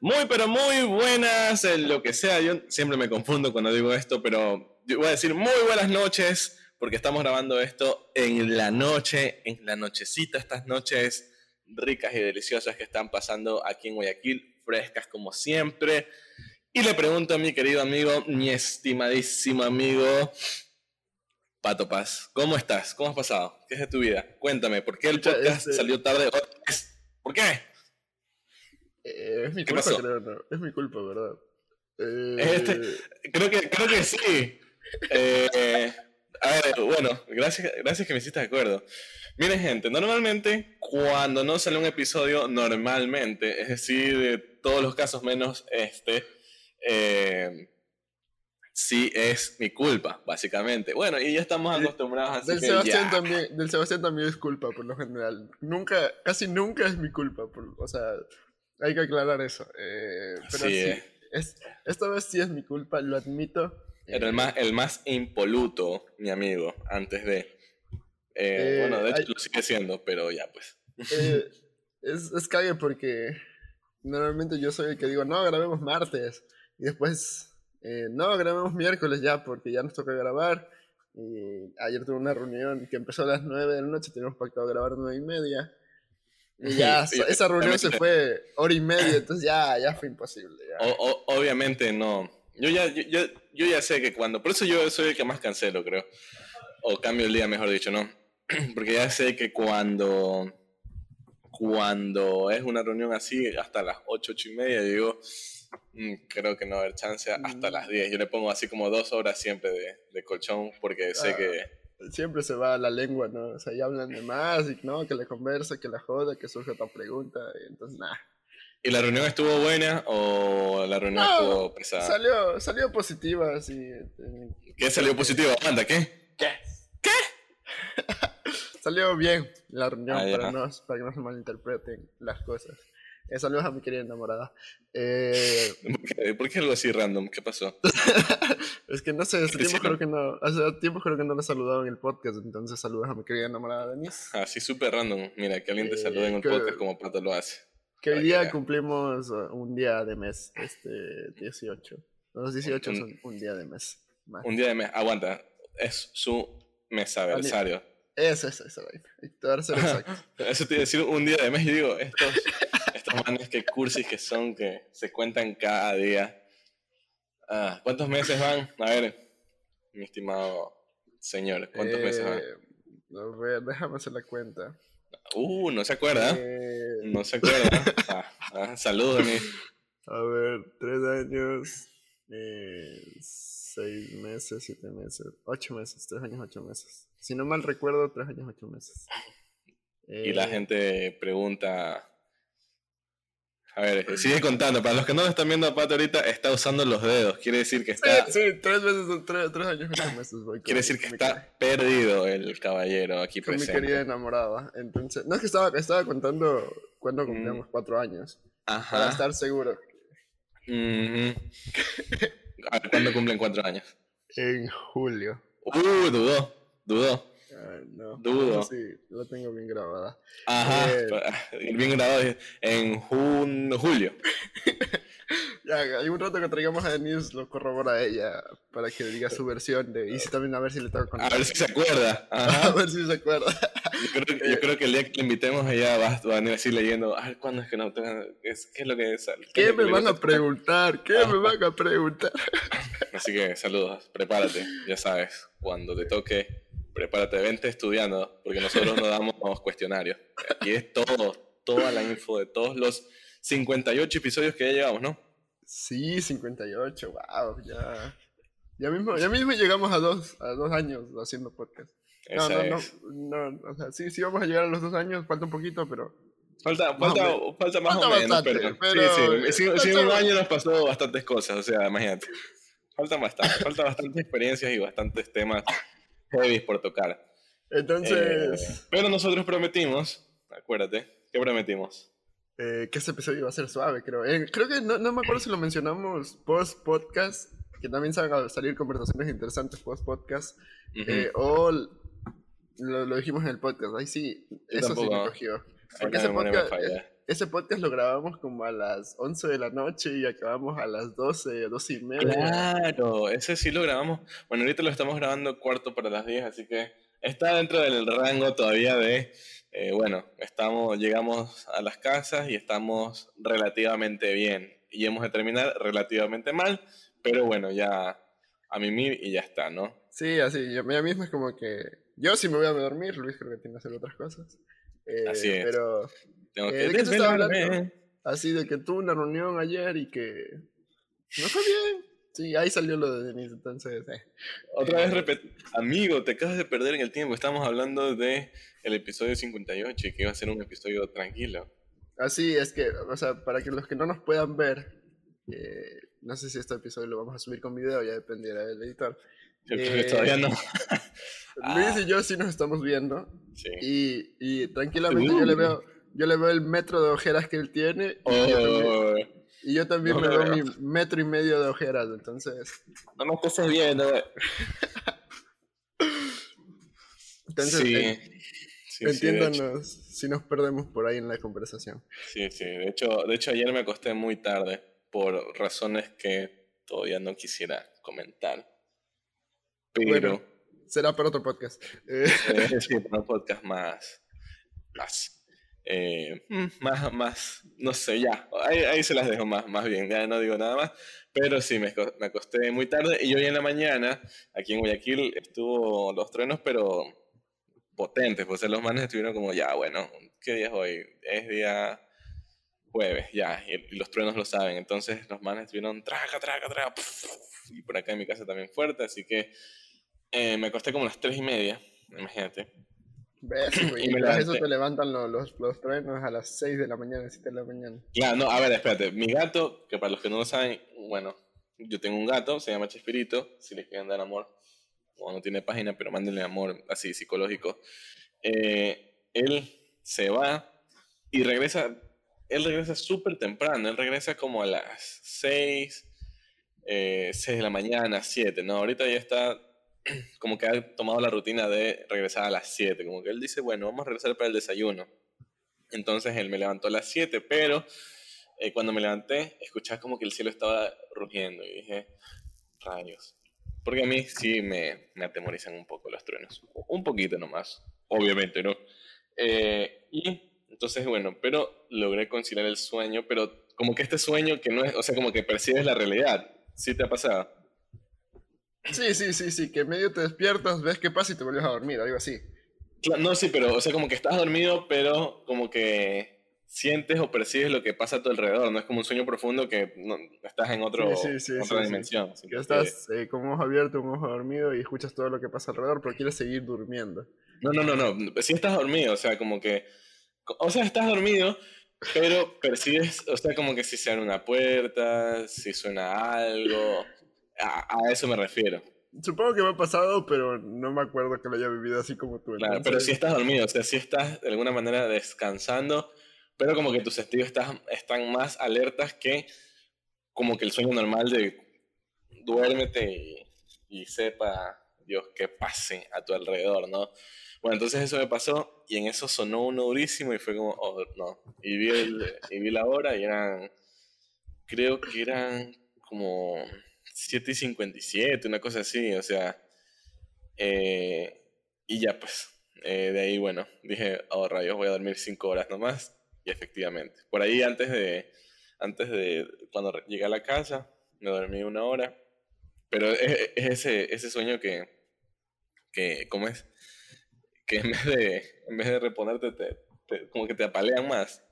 Muy, pero muy buenas, lo que sea. Yo siempre me confundo cuando digo esto, pero voy a decir muy buenas noches, porque estamos grabando esto en la noche, en la nochecita, estas noches ricas y deliciosas que están pasando aquí en Guayaquil, frescas como siempre. Y le pregunto a mi querido amigo, mi estimadísimo amigo, Pato Paz, ¿cómo estás? ¿Cómo has pasado? ¿Qué es de tu vida? Cuéntame, ¿por qué el podcast este salió tarde? ¿Por qué? Eh, es mi culpa, creo, no. Es mi culpa, ¿verdad? Este, eh... creo, que, creo que sí. Eh, a ver, bueno, gracias, gracias que me hiciste de acuerdo. Miren, gente, normalmente cuando no sale un episodio, normalmente, es decir, de todos los casos menos este, eh, sí es mi culpa, básicamente. Bueno, y ya estamos acostumbrados a del Sebastián también Del Sebastián también es culpa, por lo general. Nunca, casi nunca es mi culpa, o sea, hay que aclarar eso. Eh, pero sí, eh. es, esta vez sí es mi culpa, lo admito. Era el más, el más impoluto, mi amigo, antes de... Eh, bueno, de hecho lo sigue siendo, pero ya pues. es, es cague porque normalmente yo soy el que digo, no, grabemos martes. Y después, no, grabemos miércoles ya, porque ya nos toca grabar. Y ayer tuve una reunión que empezó a las 9 de la noche, teníamos pactado grabar a 9 y media. Y ya, esa reunión se fue hora y media, entonces ya, ya fue imposible. obviamente no. Yo ya, yo, yo, ya sé que cuando, por eso yo soy el que más cancelo, creo. O cambio el día, mejor dicho, ¿no? Porque ya sé que cuando, cuando es una reunión así, hasta las 8, 8 y media, digo, mm, creo que no va a haber chance hasta mm. las 10. Yo le pongo así como dos horas siempre de, de colchón porque sé ah. que siempre se va la lengua, ¿no? O sea, ya hablan de más y no, que le conversa, que la joda, que surge otra pregunta, y entonces nada. ¿Y la reunión estuvo buena o la reunión estuvo pesada? Salió, salió positiva, así. ¿Qué salió positivo? Anda, ¿qué? ¿Qué? ¿Qué? salió bien la reunión ah, para, no, para que no se malinterpreten las cosas. Eh, saludos a mi querida enamorada. Eh, ¿Por, qué, algo así random? ¿Qué pasó? es que no sé, hace tiempo, creo que no, hace tiempo creo que no la he saludado en el podcast, entonces saludos a mi querida enamorada Denise. Ah, sí, súper random. Mira, que alguien te salude en un podcast como Pato lo hace. Que hoy día cumplimos uh, un día de mes, este 18. Los 18 son un día de mes. Un día de mes, aguanta, es su mesaversario. Eso, eso, eso. Eso te iba a decir un día de mes y digo, estos manes que cursis que son, que se cuentan cada día. Ah, ¿Cuántos meses van? A ver, mi estimado señor, ¿cuántos meses van? Eh, a ver, déjame hacer la cuenta. Uh, no se acuerda. Eh, no se acuerda. ah, ah, saludos, A ver, tres años, eh, seis meses, siete meses, ocho meses, tres años, ocho meses. Si no mal recuerdo, tres años, ocho meses. y la gente pregunta, a ver, sigue contando. Para los que no lo están viendo a Pato ahorita, está usando los dedos. Quiere decir que está. Sí, tres meses, tres, tres años, meses. Voy Quiere decir que está perdido el caballero aquí con presente. mi querida enamorada. Entonces, no es que estaba, estaba contando cumplíamos mm. cuatro años. Ajá. Para estar seguro. a ver, ¿cuándo cumplen cuatro años? En julio. Uh, dudó, dudó no. Dudo. Sí, lo tengo bien grabada. Ajá, eh, bien grabado en junio, julio. ya, hay un rato que traigamos a Denise, lo corrobora ella para que diga su versión de. Y si también a ver si le contar. A ver si se acuerda. A ver si se acuerda. Yo creo, yo creo, que el día que le invitemos, ella va, va a decir leyendo. A ver, ¿cuándo es que no tengan.? ¿Qué es lo que es? ¿Qué, ¿Qué me van a preguntar? ¿Qué me van a preguntar? Así que saludos, prepárate, ya sabes, cuando te toque prepárate, vente estudiando, porque nosotros no damos cuestionarios. Aquí es todo, toda la info de todos los 58 episodios que ya llevamos, ¿no? Sí, 58, wow, ya. Ya mismo, ya mismo llegamos a dos, a dos años haciendo podcast. No, no, no, no, o sea, sí, sí vamos a llegar a los dos años, falta un poquito, pero... Falta, falta, falta más o menos, pero, sí, sí, en un año nos pasó bastantes cosas, o sea, imagínate. Falta bastante, falta bastantes experiencias y bastantes temas heavy por tocar. Entonces. Eh, pero nosotros prometimos, acuérdate, ¿qué prometimos? Eh, que este episodio iba a ser suave, creo. Eh, creo que no, no, me acuerdo si lo mencionamos post podcast, que también a salir conversaciones interesantes post podcast, o lo, lo, dijimos en el podcast. Ahí sí, eso sí me cogió. Porque ese podcast, ese podcast lo grabamos como a las 11 de la noche y acabamos a las 12, 12 y media. Claro, ese sí lo grabamos. Bueno, ahorita lo estamos grabando cuarto para las 10, así que está dentro del rango todavía de, eh, bueno, estamos, llegamos a las casas y estamos relativamente bien. Y hemos de terminar relativamente mal, pero bueno, ya a mimir y ya está, ¿no? Sí, así, yo, ya mismo es como que yo sí me voy a dormir, Luis creo que tiene que hacer otras cosas. Eh, Así es. Pero, Tengo eh, que ¿de qué estaba hablando? Así de que tuvo una reunión ayer y que no fue bien. Sí, ahí salió lo de Denise, entonces... eh. Otra vez repet- Amigo, te acabas de perder en el tiempo. Estamos hablando de el episodio 58 y que iba a ser un episodio tranquilo. Así es que, o sea, para que los que no nos puedan ver, eh, no sé si este episodio lo vamos a subir con video, ya dependerá del editor. Yo creo que Eh, todavía no. Luis y yo sí nos estamos viendo Sí. y, y tranquilamente yo le veo yo le veo el metro de ojeras que él tiene y, yo, también, Oh, y yo también No me veo mi metro y medio de ojeras, entonces, no me estés viendo. entonces sí. en- Sí, entiéndanos si nos perdemos por ahí en la conversación. Sí, sí. De hecho, de hecho, ayer me acosté muy tarde por razones que todavía no quisiera comentar. Pero Bueno. Será para otro podcast. Eh, eh, sí, para un podcast más. Más. Eh, mm, más, más. No sé, ya. Ahí, ahí se las dejo más, más bien. Ya no digo nada más. Pero sí, me, me acosté muy tarde y hoy en la mañana, aquí en Guayaquil, estuvo los truenos, pero potentes. Pues los manes estuvieron como, ya, bueno, ¿qué día es hoy? Es día jueves, ya, y, los truenos lo saben. Entonces los manes estuvieron traca, traca, traca, y por acá en mi casa también fuerte, así que eh, me acosté como a las tres y media, imagínate. Ves, Y me tras eso levanté. te levantan lo- los, los truenos a las 6 de la mañana, 7 de la mañana. Claro, no, a ver, espérate, mi gato, que para los que no lo saben, bueno, yo tengo un gato, se llama Chespirito, si les quieren dar amor, o no tiene página, pero mándenle amor así psicológico. Eh, él se va y regresa, él regresa súper temprano, él regresa como a las 6, eh, 6 de la mañana, 7, ¿no? Ahorita ya está como que ha tomado la rutina de regresar a las 7, como que él dice, bueno, vamos a regresar para el desayuno. Entonces él me levantó a las 7, pero eh, cuando me levanté, escuchaba como que el cielo estaba rugiendo y dije, rayos. Porque a mí sí me, me atemorizan un poco los truenos. Un poquito nomás, obviamente, ¿no? Eh, y entonces, bueno, pero logré conciliar el sueño, pero como que este sueño que no es, o sea, como que percibes la realidad. ¿Sí te ha pasado? Sí, sí, sí, sí, que medio te despiertas, ves qué pasa y te vuelves a dormir, algo así. No, sí, pero, o sea, como que estás dormido, pero como que sientes o percibes lo que pasa a tu alrededor. No es como un sueño profundo que no- estás en otro, Sí, sí, sí, otra dimensión. que- estás eh, con un ojo abierto, un ojo dormido y escuchas todo lo que pasa alrededor, pero quieres seguir durmiendo. No, no, no, no. Sí estás dormido, o sea, como que. O sea, estás dormido, pero percibes, o sea, como que si se abre una puerta, si suena algo. A, a eso me refiero. Supongo que me ha pasado, pero no me acuerdo que lo haya vivido así como tú. Claro, pero si estás dormido, o sea, si estás de alguna manera descansando, pero como que tus sentidos estás, están más alertas que como que el sueño normal de duérmete y, y sepa Dios qué pase a tu alrededor, ¿no? Bueno, entonces eso me pasó y en eso sonó uno durísimo y fue como, oh, no. Y vi, el, y vi la hora y eran, creo que eran como 7 y 57, una cosa así, o sea, eh, y ya pues, eh, de ahí, bueno, dije, oh rayos, voy a dormir 5 horas nomás, y efectivamente, por ahí antes de, antes de, cuando llegué a la casa, me dormí una hora, pero es, es ese, ese sueño que, que, ¿cómo es? Que en vez de, en vez de reponerte, te, te- como que te apalean más.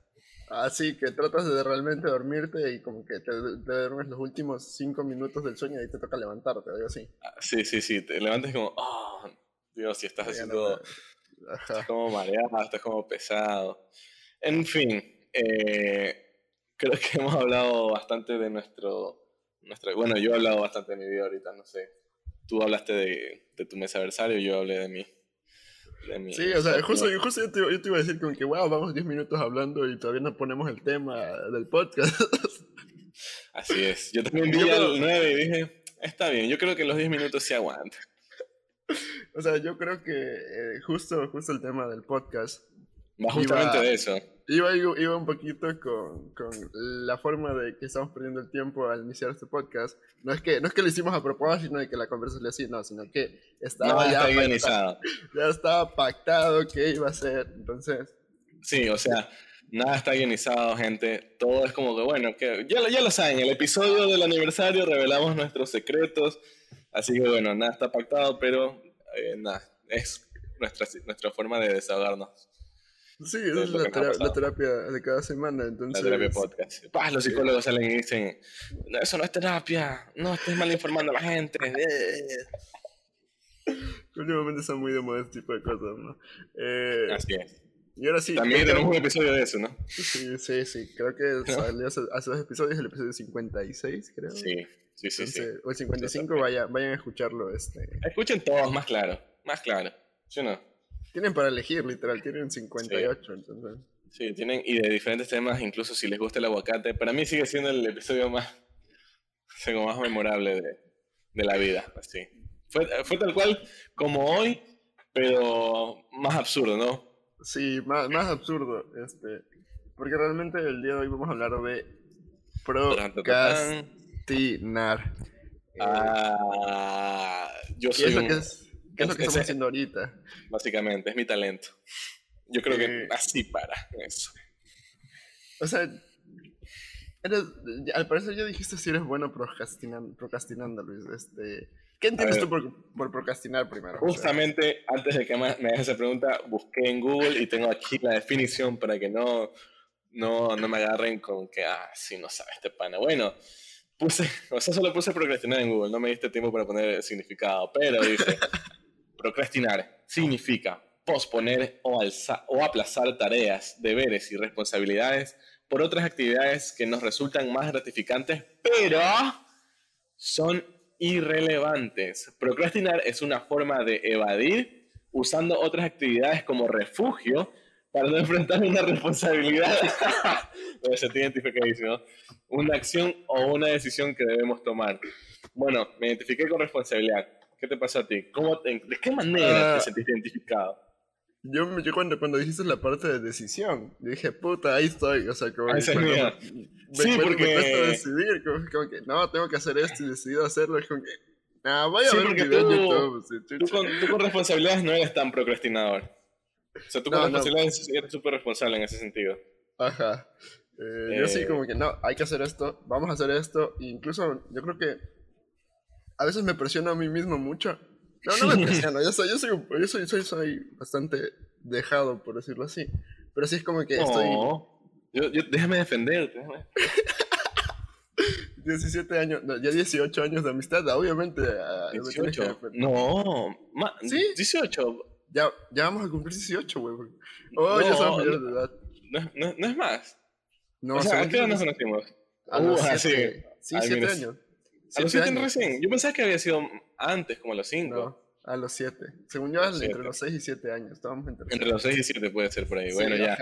Así que tratas de realmente dormirte y como que te, te duermes los últimos cinco minutos del sueño y ahí te toca levantarte, algo así. Ah, Sí, sí, sí, te levantas como, oh, Dios, si estás haciendo... no-. Estás como mareado, estás como pesado. En fin, eh, creo que hemos hablado bastante de nuestro, nuestra, bueno, yo he hablado bastante de mi vida ahorita, no sé. Tú hablaste de, de tu mes aniversario, yo hablé de mi... Sí, o sea, justo, justo yo, te, yo te iba a decir como que, wow, vamos 10 minutos hablando y todavía no ponemos el tema del podcast. Así es. Yo también vi al 9 y dije, está bien, yo creo que los 10 minutos se aguantan. o sea, yo creo que eh, justo, justo el tema del podcast Va justamente Iba- de eso. Iba, iba un poquito con, con, la forma de que estamos perdiendo el tiempo al iniciar este podcast. No es que, no es que lo hicimos a propósito, sino de que la conversación así, no, sino que estaba ya, pactado, ya estaba pactado que iba a ser. Entonces. Sí, o sea, nada está guionizado, gente. Todo es como que, bueno, que ya, ya lo saben, el episodio del aniversario revelamos nuestros secretos. Así que, bueno, nada está pactado, pero eh, nada, es nuestra, nuestra forma de desahogarnos. Sí, esa es, la, terapia de cada semana. Entonces... La terapia podcast. los psicólogos salen y dicen: Eso no es terapia, no estés mal informando a la gente. Últimamente son muy de moda este tipo de cosas, ¿no? Eh, Así es. Y ahora sí. También tenemos un episodio de eso, ¿no? Sí, sí, sí. Creo que salió hace, dos episodios, el episodio 56, creo. Sí, sí, sí. sí. O el 55, vaya, vayan a escucharlo. Este... Escuchen todos, más claro. Más claro. ¿Sí o no? Tienen para elegir, literal, tienen 58, sí. entonces. Sí, tienen, y de diferentes temas, incluso si les gusta el aguacate. Para mí sigue siendo el episodio más, más memorable de, de la vida, así. Fue, fue tal cual como hoy, pero más absurdo, ¿no? Sí, más, más absurdo, este, porque realmente el día de hoy vamos a hablar de procrastinar. Ah, yo soy lo que es? ¿Qué es lo que estamos haciendo ahorita? Básicamente, es mi talento. Yo creo que eh, así para eso. O sea, al parecer ya dijiste si eres bueno procrastinando, procrastinando Luis. Este, ¿Qué entiendes tú por, procrastinar primero? Justamente antes de que me hagas esa pregunta, busqué en Google y tengo aquí la definición para que no, no, no me agarren con que, ah, sí, no sabe este pana. Bueno, puse, o sea, solo puse procrastinar en Google, no me diste tiempo para poner el significado, pero dice, Procrastinar significa posponer o, o aplazar tareas, deberes y responsabilidades por otras actividades que nos resultan más gratificantes, pero son irrelevantes. Procrastinar es una forma de evadir usando otras actividades como refugio para no enfrentar una responsabilidad. Debe ser identificadísimo. Una acción o una decisión que debemos tomar. Bueno, me identifiqué con responsabilidad. ¿Qué te pasó a ti? ¿Cómo ¿De qué manera te ah. sentiste identificado? Yo, yo cuando, cuando dijiste la parte de decisión, dije, puta, ahí estoy. O sea, como. Ahí me, me, sí, porque. Me cuesta decidir, como, que, no, tengo que hacer esto y decido hacerlo. Es como que, nah, voy a ver un video en YouTube. tú, con, tú con responsabilidades no eres tan procrastinador. O sea, tú con responsabilidades eres súper responsable en ese sentido. Ajá. Eh, Yo sí, eh. como que, no, hay que hacer esto, vamos a hacer esto. E incluso, yo creo que a veces me presiono a mí mismo mucho. No, no me presiono, yo soy, yo soy, yo soy, soy, soy bastante dejado, por decirlo así. Pero sí es como que estoy... Yo, yo, déjame defenderte. 17 años, no, ya 18 años de amistad, obviamente. 18. No, ¿Sí? 18. Ya, ya vamos a cumplir 18, güey. Oh, no, ya somos mayores de edad. No, no, no, es más. No, o sea, ¿a qué edad nos conocimos? A los 7 uh, sí, 7 años. ¿A los 7 recién? Yo pensaba que había sido antes, como a los 5. No, a los 7. Según yo, entre los 6 y 7 años. Estábamos entre, entre los 6 y 7 puede ser por ahí. bueno, ya.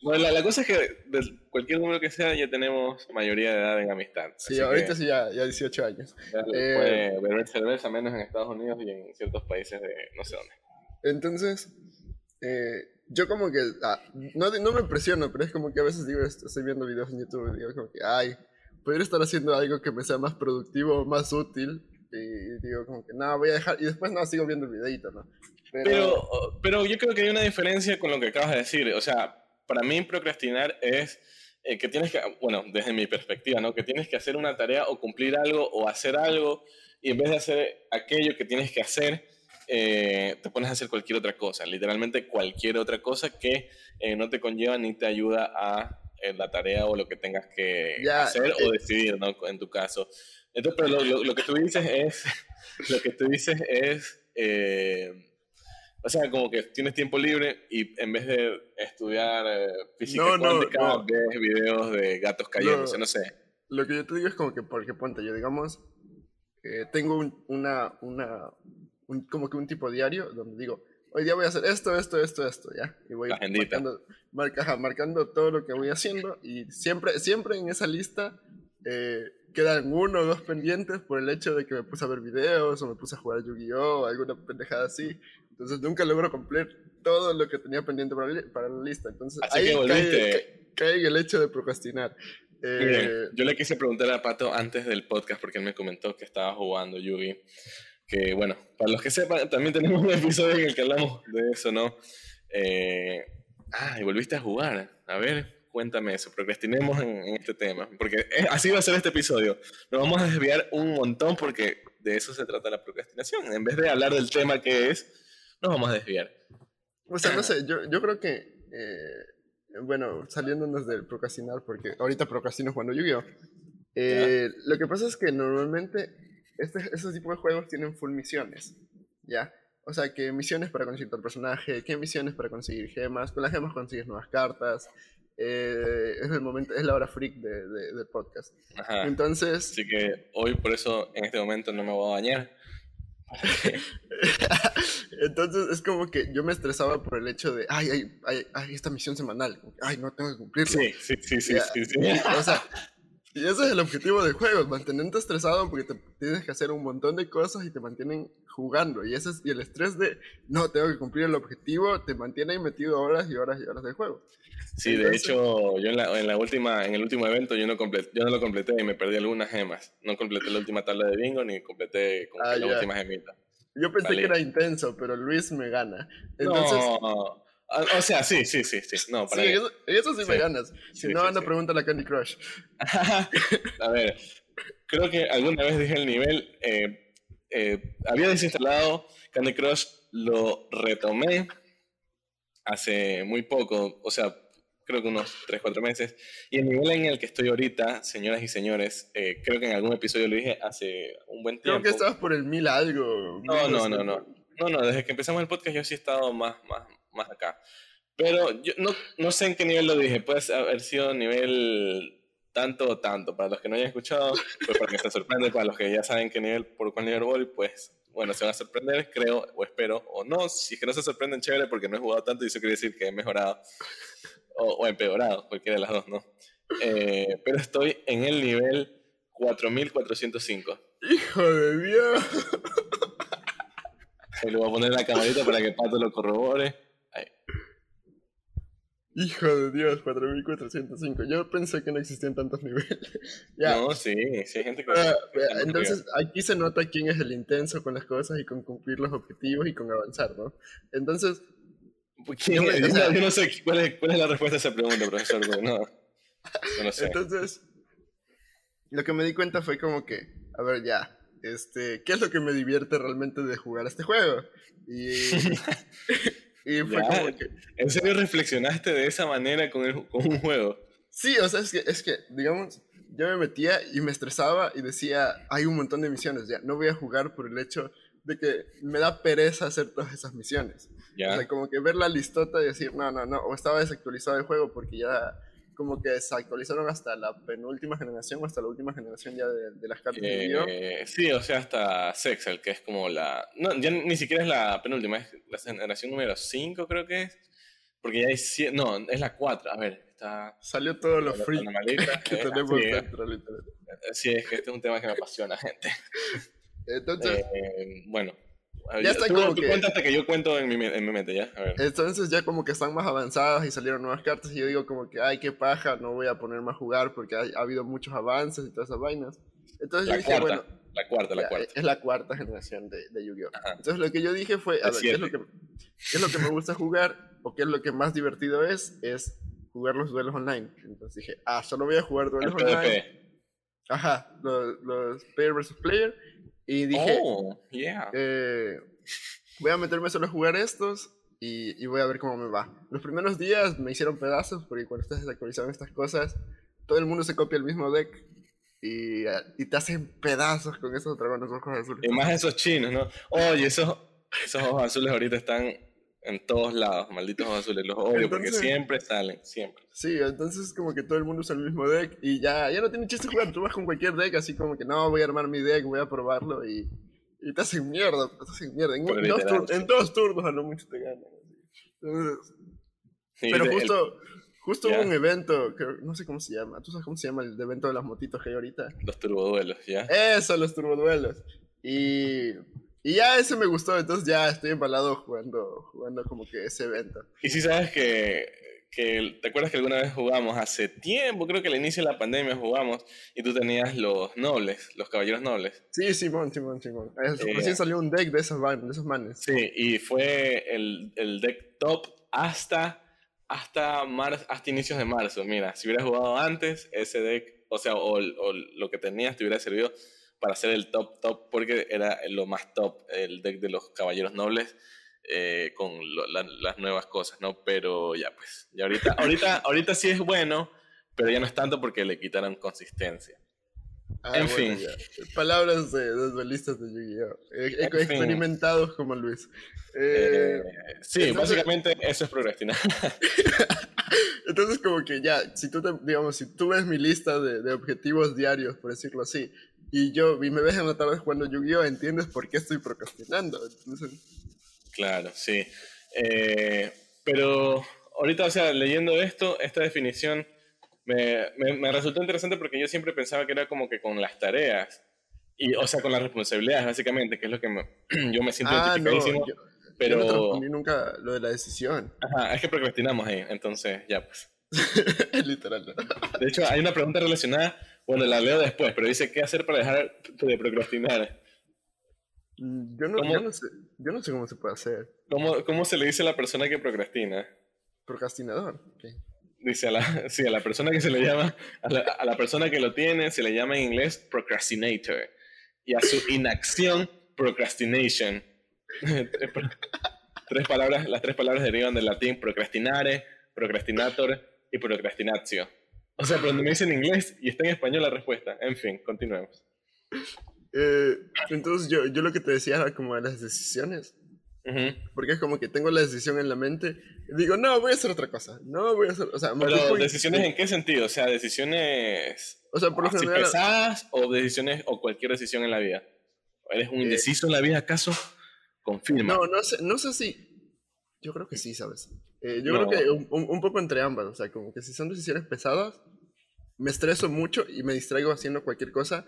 Bueno, la, la, cosa es que de cualquier número que sea, ya tenemos mayoría de edad en amistad. Sí, ahorita sí, ya, ya 18 años. Ya eh, puede beber cerveza, menos en Estados Unidos y en ciertos países de no sé dónde. Entonces, eh, yo como que, ah, no, no me presiono, pero es como que a veces digo, estoy viendo videos en YouTube y digo como que, ay, podría estar haciendo algo que me sea más productivo, más útil. Y digo, como que, no, voy a dejar. Y después, no, sigo viendo el videito, ¿no? Pero... pero, yo creo que hay una diferencia con lo que acabas de decir. O sea, para mí procrastinar es eh, que tienes que, bueno, desde mi perspectiva, ¿no? Que tienes que hacer una tarea o cumplir algo o hacer algo y en vez de hacer aquello que tienes que hacer, eh, te pones a hacer cualquier otra cosa, literalmente cualquier otra cosa que eh, no te conlleva ni te ayuda a en la tarea o lo que tengas que hacer o eh, decidir, ¿no? En tu caso. Entonces, pero lo, lo, que tú dices es, lo que tú dices es, eh, o sea, como que tienes tiempo libre y en vez de estudiar eh, física no, cuántica, no, ves videos de gatos cayendo, no, no sé. Lo que yo te digo es como que, porque ponte, yo digamos, tengo un, una, una, un, como que un tipo diario donde digo, hoy día voy a hacer esto, esto, esto, esto, ¿ya? Y voy marcando, marcando todo lo que voy haciendo y siempre, siempre en esa lista, eh, quedan uno o dos pendientes por el hecho de que me puse a ver videos o me puse a jugar Yu-Gi-Oh! alguna pendejada así. Entonces nunca logro cumplir todo lo que tenía pendiente para, para la lista. Entonces Así ahí que cae, cae el hecho de procrastinar. Bien. Eh, Yo le quise preguntar a Pato antes del podcast porque él me comentó que estaba jugando Yugi. Que bueno, para los que sepan, también tenemos un episodio en el que hablamos de eso, ¿no? Eh, ah, y volviste a jugar. A ver, cuéntame eso. Procrastinemos en, en este tema. Porque es- así va a ser este episodio. Nos vamos a desviar un montón porque de eso se trata la procrastinación. En vez de hablar del tema que es, nos vamos a desviar. O sea, no sé, yo, yo creo que, eh, bueno, saliéndonos del procrastinar, porque ahorita procrastino jugando Yu-Gi-Oh! eh, lo que pasa es que normalmente este, esos tipos de juegos tienen full misiones, ¿ya? O sea, que misiones para conseguir tal personaje, que misiones para conseguir gemas, con las gemas consigues nuevas cartas. eh, es el momento, es la hora freak de, de- del podcast. Ajá. Entonces, Así que hoy por eso en este momento no me voy a bañar. Entonces es como que yo me estresaba por el hecho de, ay, ay, ay, ay, esta misión semanal, ay, no tengo que cumplirlo. Sí, sí, sí, sí, Ya. sí, sí. O sea, y ese es el objetivo del juego, mantenerte estresado porque te tienes que hacer un montón de cosas y te mantienen jugando. Y ese es, y el estrés de, no, tengo que cumplir el objetivo, te mantiene ahí metido horas y horas y horas de juego. Sí, de hecho, yo en la, en la última, en el último evento yo no, comple- yo no lo completé y me perdí algunas gemas. No completé la última tabla de bingo ni completé Ah, la última gemita. Yo pensé Vale. que era intenso, pero Luis me gana. Entonces, no, o sea, sí, sí, sí, sí. No, para sí, eso, eso sí, me Sí. ganas. Si Sí, no, anda, pregúntale a Candy Crush. a ver, creo que alguna vez dije el nivel. eh, eh, había desinstalado Candy Crush, lo retomé hace muy poco, o sea, creo que unos 3, 4 meses. Y el nivel en el que estoy ahorita, señoras y señores, eh, creo que en algún episodio lo dije hace un buen Creo tiempo. que estabas por el mil algo. No, no, no, no. No, no, desde que empezamos el podcast yo sí he estado más, más, más acá. Pero yo no, no sé en qué nivel lo dije. Puede haber sido nivel tanto o tanto. Para los que no hayan escuchado, pues para que se sorprende. Para los que ya saben qué nivel, por cuál nivel voy, pues bueno, se van a sorprender, creo, o espero, o no. Si es que no se sorprenden, chévere, porque no he jugado tanto y eso quiere decir que he mejorado o, o empeorado, cualquiera de las dos, ¿no? Eh, pero estoy en el nivel 4405. Hijo de Dios. Se lo voy a poner en la camarita para que Pato lo corrobore. Hijo de Dios, 4405. Yo pensé que no existían tantos niveles. ya. No, sí, sí hay gente que... Muy entonces, aquí se nota quién es el intenso con las cosas y con cumplir los objetivos y con avanzar, ¿no? Entonces. ¿Quién yo me- o sea- no- yo no sé cuál es, cuál es la respuesta a esa pregunta, profesor. No, no lo sé. entonces, lo que me di cuenta fue como que, a ver, ya, este, ¿qué es lo que me divierte realmente de jugar a este juego? Y, y fue Ya. como que, ¿En serio reflexionaste de esa manera con, el- con un juego? Sí, o sea, es que, es que, digamos, yo me metía y me estresaba y decía, hay un montón de misiones, ya, no voy a jugar por el hecho de que me da pereza hacer todas esas misiones. Ya. O sea, como que ver la listota y decir, no, no, no, o estaba desactualizado el juego porque ya como que se actualizaron hasta la penúltima generación o hasta la última generación ya de, de las cartas de Yu-Gi-Oh! Eh, sí, o sea, hasta Sexel, que es como la... No, ya ni siquiera es la penúltima, es la generación número 5 creo que es. Porque ya hay... sie- No, es la 4. A ver, está... Salió todo lo la free que eh, tenemos dentro, literal. Sí, es que este es un tema que me apasiona, gente. Entonces, Eh, bueno. Ya está tú, como tú que- hasta que yo cuento en mi, en mi mente, ¿ya? A ver. Entonces ya como que están más avanzadas y salieron nuevas cartas y yo digo como que, ay, qué paja, no voy a ponerme a jugar porque hay- ha habido muchos avances y todas esas vainas. Entonces yo La dije, cuarta, bueno, la cuarta, la ya, cuarta. es la cuarta generación de, de Yu-Gi-Oh! Entonces lo que yo dije fue, a La ver, ¿qué es, lo que, qué es lo que me gusta jugar o qué es lo que más divertido es? Es jugar los duelos online. Entonces dije, ah, solo voy a jugar El duelos online. PvP. Ajá, los, los player versus player. Y dije, Oh, yeah. eh, voy a meterme solo a jugar estos y, y voy a ver cómo me va. Los primeros días me hicieron pedazos porque cuando estás desactualizando estas cosas, todo el mundo se copia el mismo deck y, eh, y te hacen pedazos con esos dragones rojos azules. Y más esos chinos, ¿no? Oye, esos, esos ojos azules ahorita están en todos lados, malditos azules. Los odio porque Entonces- siempre salen, siempre. Sí, entonces como que todo el mundo usa el mismo deck y ya, ya no tiene chiste jugar. Tú vas con cualquier deck así como que no, voy a armar mi deck, voy a probarlo y, y te hacen mierda, te hacen mierda. En, en dos, literal, tur- sí. en dos turnos a lo mucho te ganan. Entonces, Sí, Pero el- justo, Justo Ya. hubo un evento, que no sé cómo se llama. ¿Tú sabes cómo se llama el evento de las motitos que hay ahorita? Los turboduelos, ¿ya? Eso, los turboduelos. Y, y ya ese me gustó, entonces ya estoy embalado jugando, jugando como que ese evento. Y si sabes que, que, ¿te acuerdas que alguna vez jugamos hace tiempo? Creo que al inicio de la pandemia jugamos y tú tenías los nobles, los caballeros nobles. Sí, Simón, Simón, Simón. Eh. Recién salió un deck de esos, van- de esos manes. Sí, y fue el, el deck top hasta, hasta, mar- hasta inicios de marzo. Mira, si hubieras jugado antes, ese deck, o sea, o, o lo que tenías te hubiera servido para hacer el top top, porque era lo más top, el deck de los caballeros nobles. eh, con lo- la- las nuevas cosas, ¿no? Pero ya pues, ya ahorita, ahorita, ahorita sí es bueno, pero ya no es tanto porque le quitaron consistencia. Ah, En bueno, fin. ya. Palabras de duelistas de Yu-Gi-Oh! Eh, En fin. experimentados como Luis. Eh, Eh, sí, entonces- básicamente eso es procrastinar. Entonces, como que ya, si tú, te, digamos, si tú ves mi lista de, de objetivos diarios, por decirlo así, y yo y me ves en la tarde jugando Yu-Gi-Oh! entiendes por qué estoy procrastinando. Entonces, Claro, sí. Eh, pero ahorita, o sea, leyendo esto, esta definición me, me, me resultó interesante porque yo siempre pensaba que era como que con las tareas, y, o sea, con las responsabilidades, básicamente, que es lo que me- yo me siento ah, no, identificadísimo. yo, pero yo no nunca lo de la decisión. ajá, es que procrastinamos ahí, entonces ya pues. Literal. ¿no? De hecho, hay una pregunta relacionada, bueno, la leo después, pero dice, ¿qué hacer para dejar de procrastinar? Mm, Yo no, ¿Cómo? yo, no sé, yo no sé cómo se puede hacer. ¿Cómo, cómo se le dice a la persona que procrastina? Procrastinador. ok. Dice a la, sí, a la persona que se le llama, a la, a la persona que lo tiene, se le llama en inglés procrastinator. Y a su inacción, procrastination. tres, tres palabras, las tres palabras derivan del latín procrastinare, procrastinator y procrastinatio. O sea, pero me dice en inglés y está en español la respuesta. En fin, continuemos. Eh, entonces, yo, yo lo que te decía era como de las decisiones. Ujú. Porque es como que tengo la decisión en la mente y digo, no, voy a hacer otra cosa. No, voy a hacer. O sea, Pero ocupo y- decisiones en qué sentido? O sea, decisiones O sea, por lo así general. pesadas o decisiones o cualquier decisión en la vida. ¿Eres un Eh, indeciso en la vida acaso? Confirma. No, no sé, no sé si. Yo creo que sí, ¿sabes? Eh, yo No. creo que un, un- poco entre ambas. O sea, como que si son decisiones pesadas, me estreso mucho y me distraigo haciendo cualquier cosa.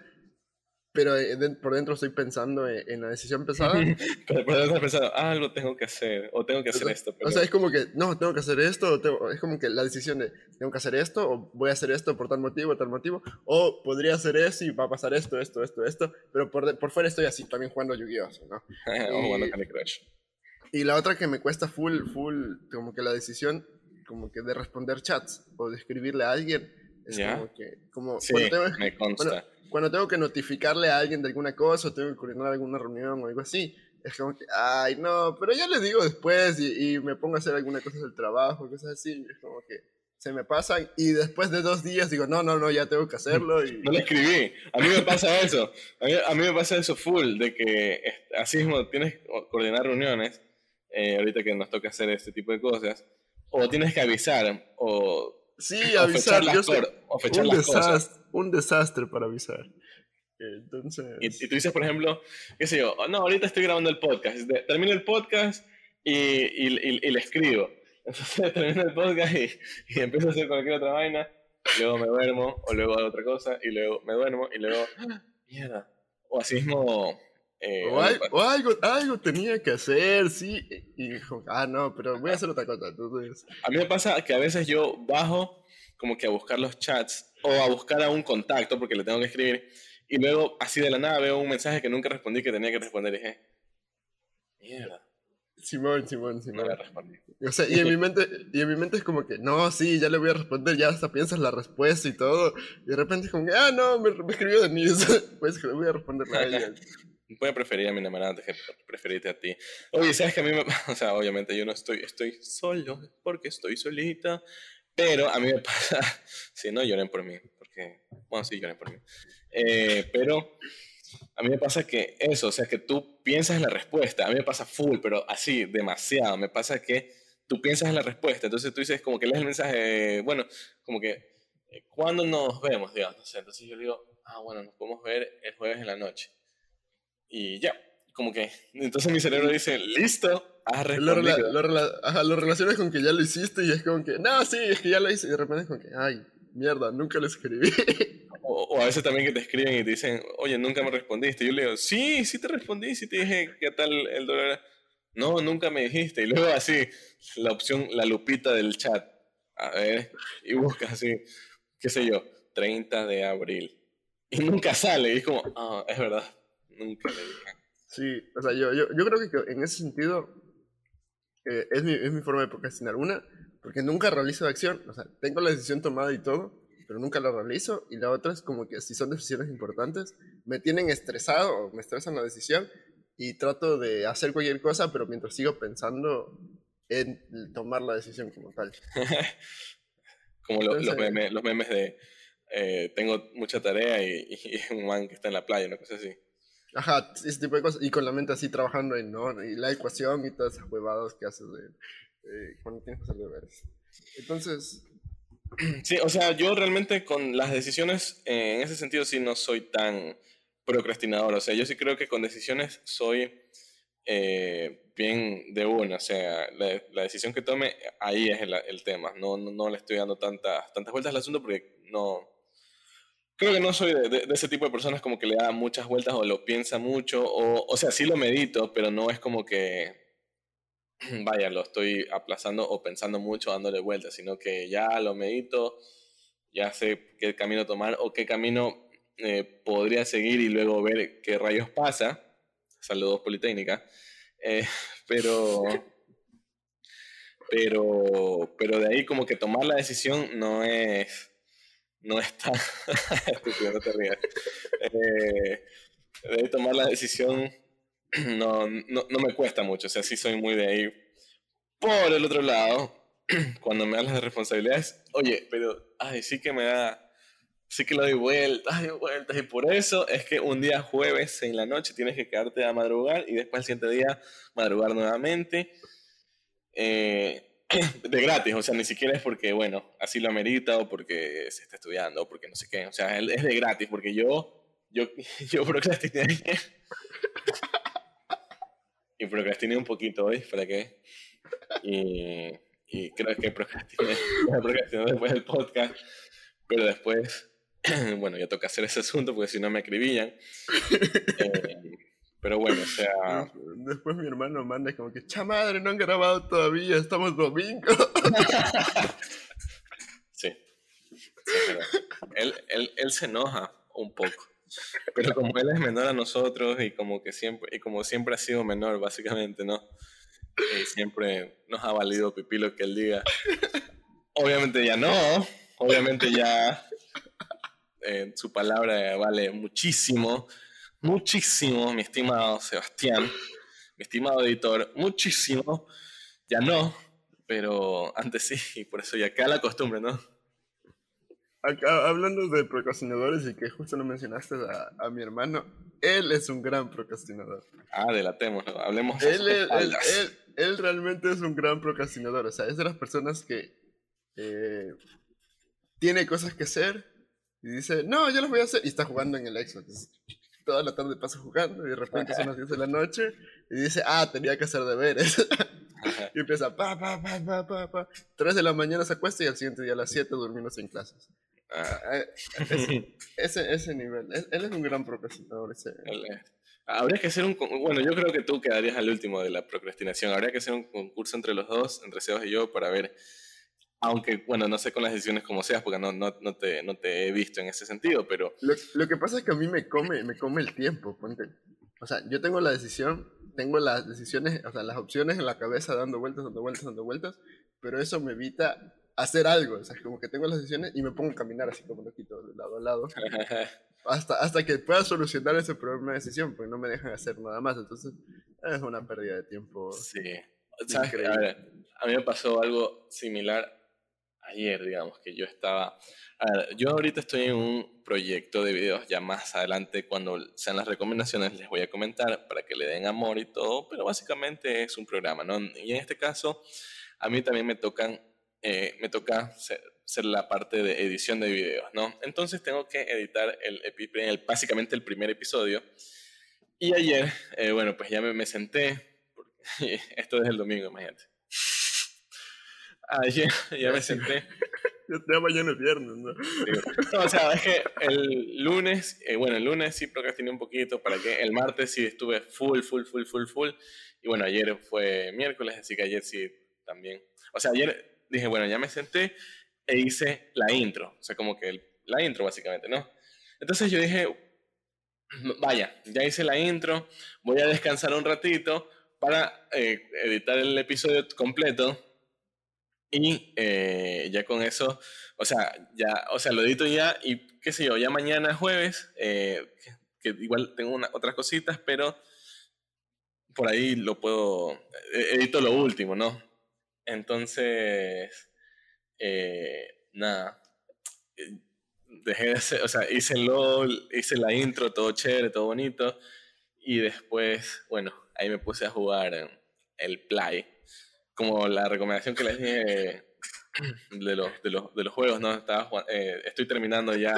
Pero eh, de- por dentro estoy pensando en, en la decisión pesada. Pero por dentro has pensado, ah, algo tengo que hacer, o tengo que hacer sea, esto. Pero... O sea, es como que, no, tengo que hacer esto, o tengo- es como que la decisión de, tengo que hacer esto, o voy a hacer esto por tal motivo, tal motivo, o podría hacer eso y va a pasar esto, esto, esto, esto, pero por, por fuera estoy así, también jugando Yu-Gi-Oh! ¿no? Vamos jugando Candy Crush. Y la otra que me cuesta full, full, como que la decisión, como que de responder chats, o de escribirle a alguien, es Ya. como que, como, Sí, cuando, tengo, me consta. bueno, cuando tengo que notificarle a alguien de alguna cosa, o tengo que coordinar alguna reunión o algo así, es como que, ay, no, pero ya le digo después y, y me pongo a hacer alguna cosa del trabajo, cosas así, es como que se me pasan y después de dos días digo, no, no, no, ya tengo que hacerlo y... No le escribí. A mí me pasa eso. A mí, a mí me pasa eso full, de que así mismo tienes que coordinar reuniones, eh, ahorita que nos toca hacer este tipo de cosas, o tienes que avisar, o, Sí, o avisar, yo cor- o fechar un, las cosas. desastre, un desastre para avisar. Entonces... Y, y tú dices, por ejemplo, qué sé yo, "Oh, no, ahorita estoy grabando el podcast. Termino el podcast y, y, y- le escribo. Entonces termino el podcast y, empiezo a hacer cualquier otra vaina. Luego me duermo, o luego hago otra cosa, y luego me duermo, y luego, mierda. O así mismo. Eh, O, al- o algo, algo tenía que hacer, sí. Y dijo, ah, no, pero voy a hacer otra cosa. Entonces, A mí me pasa que a veces yo bajo como que a buscar los chats o a buscar a un contacto porque le tengo que escribir y luego así de la nada veo un mensaje que nunca respondí que tenía que responder y dije, mierda, Simón, Simón, no Simón. le respondí. O sea, y en mi mente, y en mi mente es como que, no, sí, ya le voy a responder, ya hasta piensas la respuesta y todo. Y de repente es como que, ah, no, me, me escribió Denise. Pues que le voy a responderle a ella. Voy a preferir a mi enamorada antes que preferirte a ti. Oye, ¿sabes que a mí me O sea, obviamente yo no estoy, estoy solo porque estoy solita. Pero a mí me pasa... Sí, no lloren por mí. Porque... Bueno, sí, lloren por mí. Eh, pero a mí me pasa que eso, o sea, que tú piensas en la respuesta. A mí me pasa full, pero así, demasiado. Me pasa que tú piensas en la respuesta. Entonces tú dices como que lees el mensaje, bueno, como que, eh, ¿cuándo nos vemos? Digamos. Entonces yo digo, ah, bueno, nos podemos ver el jueves en la noche. Y ya, como que, entonces mi cerebro dice, listo, has Lo, rela- lo rela- ajá, lo relacionas con que ya lo hiciste y es como que, no, sí, es que ya lo hice. Y de repente es como que, ay, mierda, nunca lo escribí. O, o a veces también que te escriben y te dicen, oye, nunca me respondiste. Y yo le digo, sí, sí te respondí, sí te dije qué tal el dólar. No, nunca me dijiste. Y luego así, la opción, la lupita del chat. A ver, y buscas así, qué sé yo, 30 de abril. Y nunca sale. Y es como, ah, es verdad, nunca le dije. Sí, o sea, yo, yo, yo creo que en ese sentido eh, es, mi, es mi forma de procrastinar. Una, porque nunca realizo acción, o sea, tengo la decisión tomada y todo, pero nunca la realizo. Y la otra es como que si son decisiones importantes, me tienen estresado o me estresan la decisión y trato de hacer cualquier cosa, pero mientras sigo pensando en tomar la decisión como tal. Como lo- los, Entonces- memes, los memes de, eh, tengo mucha tarea y, y un man que está en la playa, una cosa así. Ajá, ese tipo de cosas. Y con la mente así trabajando en ¿no? y la ecuación y todas esas huevadas que haces de, eh, cuando tienes que hacer deberes. Entonces, Sí, o sea, yo realmente con las decisiones, eh, en ese sentido sí no soy tan procrastinador. O sea, yo sí creo que con decisiones soy eh, bien de una. O sea, la, la decisión que tome, ahí es el, el tema. No, no, no le estoy dando tantas, tantas vueltas al asunto porque no... Creo que no soy de, ese tipo de personas como que le da muchas vueltas o lo piensa mucho. O, o sea, sí lo medito, pero no es como que vaya, lo estoy aplazando o pensando mucho, dándole vueltas, sino que ya lo medito, ya sé qué camino tomar o qué camino eh, podría seguir y luego ver qué rayos pasa. Saludos Politécnica. Eh, pero, pero, pero de ahí como que tomar la decisión no es, no es tan... Estúpido, no te rías. Eh, de tomar la decisión no, no, no me cuesta mucho, o sea, sí soy muy de ahí. Por el otro lado, cuando me hablas de responsabilidades, oye, pero, ay, sí que me da, sí que lo doy vueltas y vueltas, y por eso es que un día jueves en la noche tienes que quedarte a madrugar y después el siguiente día madrugar nuevamente. eh, de gratis, o sea, ni siquiera es porque, bueno, así lo amerita o porque se está estudiando o porque no sé qué, o sea, es de gratis, porque yo, yo, yo procrastiné y procrastiné un poquito hoy, ¿para qué? Y, y creo que procrastiné, procrastiné después del podcast, pero después, bueno, ya toca hacer ese asunto porque si no me acribillan. Eh, pero bueno, o sea, después mi hermano manda como que, cha madre, no han grabado todavía, estamos domingo. sí. Él, él, él se enoja un poco. Pero como él es menor a nosotros y como que siempre, y como siempre ha sido menor, básicamente, ¿no? Y siempre nos ha valido pipí lo que él diga. Obviamente ya no, obviamente ya eh, su palabra vale muchísimo, muchísimo, mi estimado Sebastián, mi estimado editor, muchísimo, ya no, pero antes sí, y por eso ya queda la costumbre, ¿no? Acá, hablando de procrastinadores y que justo no mencionaste a, a mi hermano, él es un gran procrastinador. Ah, delatemos, ¿no? Hablemos de Él, sus él, él, él- él realmente es un gran procrastinador. O sea, es de las personas que eh, tiene cosas que hacer y dice, no, yo las voy a hacer. Y está jugando en el Xbox. Toda la tarde pasa jugando y de repente son las 10 de la noche y dice, ah, tenía que hacer deberes. y empieza, pa, pa, pa, pa, pa, pa. 3 de la mañana se acuesta y al siguiente día a las 7 durmiendo sin clases. Ah, Eh, ese, ese, ese nivel. Él, es un gran procrastinador. Ese. Habría que hacer un... Bueno, yo creo que tú quedarías al último de la procrastinación. Habría que hacer un concurso entre los dos, entre Sebas y yo, para ver... Aunque, bueno, no sé con las decisiones como seas, porque no, no, no, te, no te he visto en ese sentido, pero... Lo, lo que pasa es que a mí me come, me come el tiempo, ponte. O sea, yo tengo la decisión, tengo las decisiones, o sea, las opciones en la cabeza dando vueltas, dando vueltas, dando vueltas, pero eso me evita hacer algo. O sea, como que tengo las decisiones y me pongo a caminar así como loquito, de lado a lado, hasta, hasta que pueda solucionar ese problema de decisión, porque no me dejan hacer nada más. Entonces, es una pérdida de tiempo. Sí. ¿Sabes qué? A, ver, a mí me pasó algo similar ayer, digamos, que yo estaba... A ver, yo ahorita estoy en un proyecto de videos, ya más adelante, cuando sean las recomendaciones, les voy a comentar para que le den amor y todo, pero básicamente es un programa, ¿no? Y en este caso, a mí también me tocan, eh, me toca ser, ser la parte de edición de videos, ¿no? Entonces tengo que editar el, el- básicamente el primer episodio. Y ayer, eh, bueno, pues ya me, me senté, porque Esto es el domingo, imagínate. Ayer ya me senté. Ya mañana es viernes, ¿no? ¿no? o sea, es que el lunes, eh, bueno, el lunes sí procrastiné un poquito, para que el martes sí estuve full, full, full, full, full. Y bueno, ayer fue miércoles, así que ayer sí también. O sea, ayer dije, bueno, ya me senté e hice la intro. O sea, como que la intro básicamente, ¿no? Entonces yo dije, vaya, ya hice la intro, voy a descansar un ratito para eh, editar el episodio completo y eh, ya con eso, o sea, ya, o sea, lo edito ya y qué sé yo, ya mañana jueves, eh, que, igual tengo una, otras cositas, pero por ahí lo puedo, e, edito lo último, ¿no? Entonces, eh, nada, dejé de hacer, o sea, hice LOL, hice la intro, todo chévere, todo bonito, y después, bueno, ahí me puse a jugar el Play como la recomendación que les dije de los, de los, de los juegos, ¿no? Estaba, eh, estoy terminando ya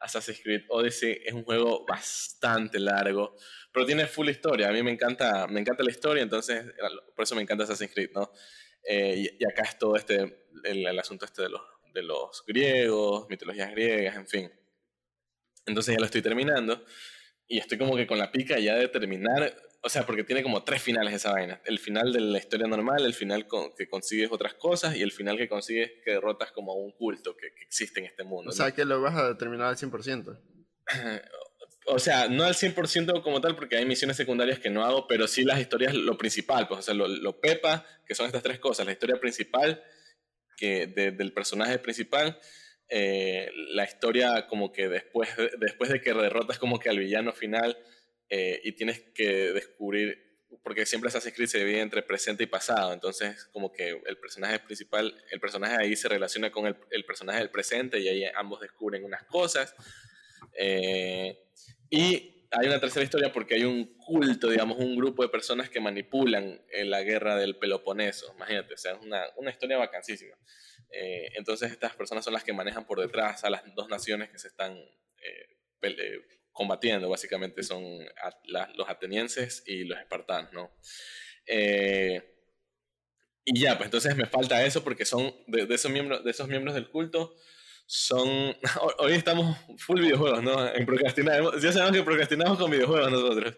Assassin's Creed Odyssey. Es un juego bastante largo, pero tiene full historia. A mí me encanta, me encanta la historia, entonces por eso me encanta Assassin's Creed, ¿no? Eh, y, acá es todo este, el, el, asunto este de los, de los griegos, mitologías griegas, en fin. Entonces ya lo estoy terminando y estoy como que con la pica ya de terminar o sea, porque tiene como tres finales esa vaina. El final de la historia normal, el final que consigues otras cosas y el final que consigues que derrotas como un culto que, existe en este mundo. O sea, que lo vas a terminar al 100%. o sea, no al 100% como tal porque hay misiones secundarias que no hago, pero sí las historias, lo principal, pues, o sea, lo, pepa, que son estas tres cosas. La historia principal que del personaje principal, eh, la historia como que después, después de que derrotas como que al villano final eh, y tienes que descubrir, porque siempre Assassin's Creed se divide entre presente y pasado, entonces como que el personaje principal, el personaje ahí se relaciona con el, el personaje del presente y ahí ambos descubren unas cosas. Eh, y hay una tercera historia porque hay un culto, digamos, un grupo de personas que manipulan en la guerra del Peloponeso. Imagínate, o sea, es una, una historia vacancísima. Eh, entonces estas personas son las que manejan por detrás a las dos naciones que se están eh, combatiendo, básicamente son los atenienses y los espartanos, ¿no? Eh, y ya, pues entonces me falta eso porque son de, esos, miembros, de esos miembros del culto, son... Hoy estamos full videojuegos, ¿no? En procrastinar. Ya sabemos que procrastinamos con videojuegos nosotros.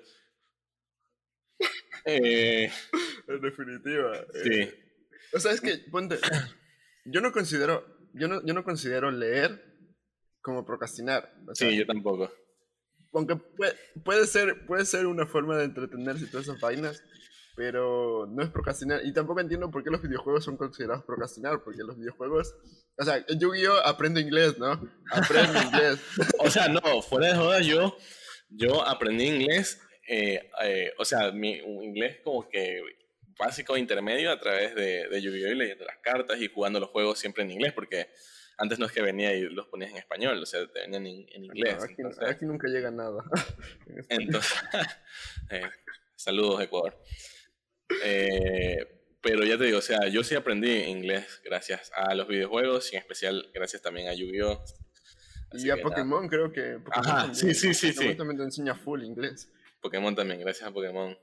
Eh, en definitiva. Sí. Eh, o sea, es que, ponte, yo no considero, yo no, yo no considero leer como procrastinar. sí, yo tampoco aunque puede, puede, ser, puede ser una forma de entretenerse y todas esas vainas, pero no es procrastinar. Y tampoco entiendo por qué los videojuegos son considerados procrastinar, porque los videojuegos, o sea, Yu-Gi-Oh aprende inglés, ¿no? Aprende inglés. o sea, no, fuera de joda, yo, yo aprendí inglés, eh, eh, o sea, mi inglés como que básico intermedio a través de, de Yu-Gi-Oh y leyendo las cartas y jugando los juegos siempre en inglés, porque antes no es que venía y los ponías en español, o sea, te venían en, inglés. aquí, nunca llega nada. entonces, eh, saludos Ecuador. Eh, pero ya te digo, o sea, yo sí aprendí inglés gracias a los videojuegos y en especial gracias también a Yu-Gi-Oh! Y a Pokémon creo que... Ajá, sí, sí, sí. Pokémon también te enseña full inglés. Pokémon también, gracias a Pokémon.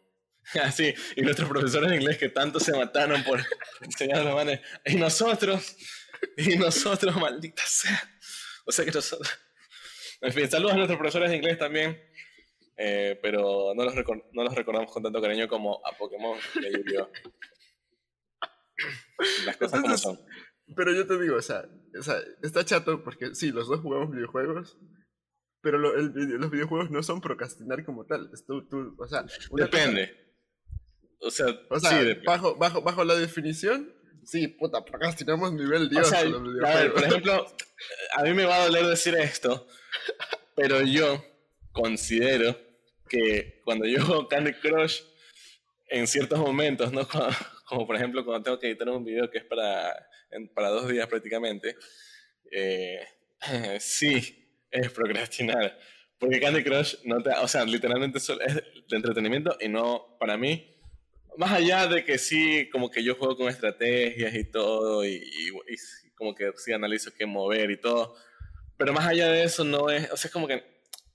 Así, ah, y nuestros profesores de inglés que tanto se mataron por enseñar a los manes. Y nosotros Y nosotros, maldita sea. O sea que nosotros. En fin, saludos a nuestros profesores de inglés también. Eh, pero no los, no los recordamos con tanto cariño como a Pokémon y a yu Las cosas como son. Pero yo te digo, o sea, o sea, está chato porque sí, los dos jugamos videojuegos, pero los videojuegos no son procrastinar como tal. o sea, Depende. o sea, bajo, bajo, bajo la definición, Sí, puta, procrastinamos nivel Dios. a ver, por ejemplo, a mí me va a doler decir esto, pero yo considero que cuando yo juego Candy Crush, en ciertos momentos, ¿no? Como, por ejemplo cuando tengo que editar un video que es para, para dos días prácticamente, eh, sí, es procrastinar. Porque Candy Crush no te, o sea, literalmente es de entretenimiento y no, para mí, más allá de que sí, como que yo juego con estrategias y todo, y, como que sí analizo qué mover y todo, pero más allá de eso no es, o sea, es como que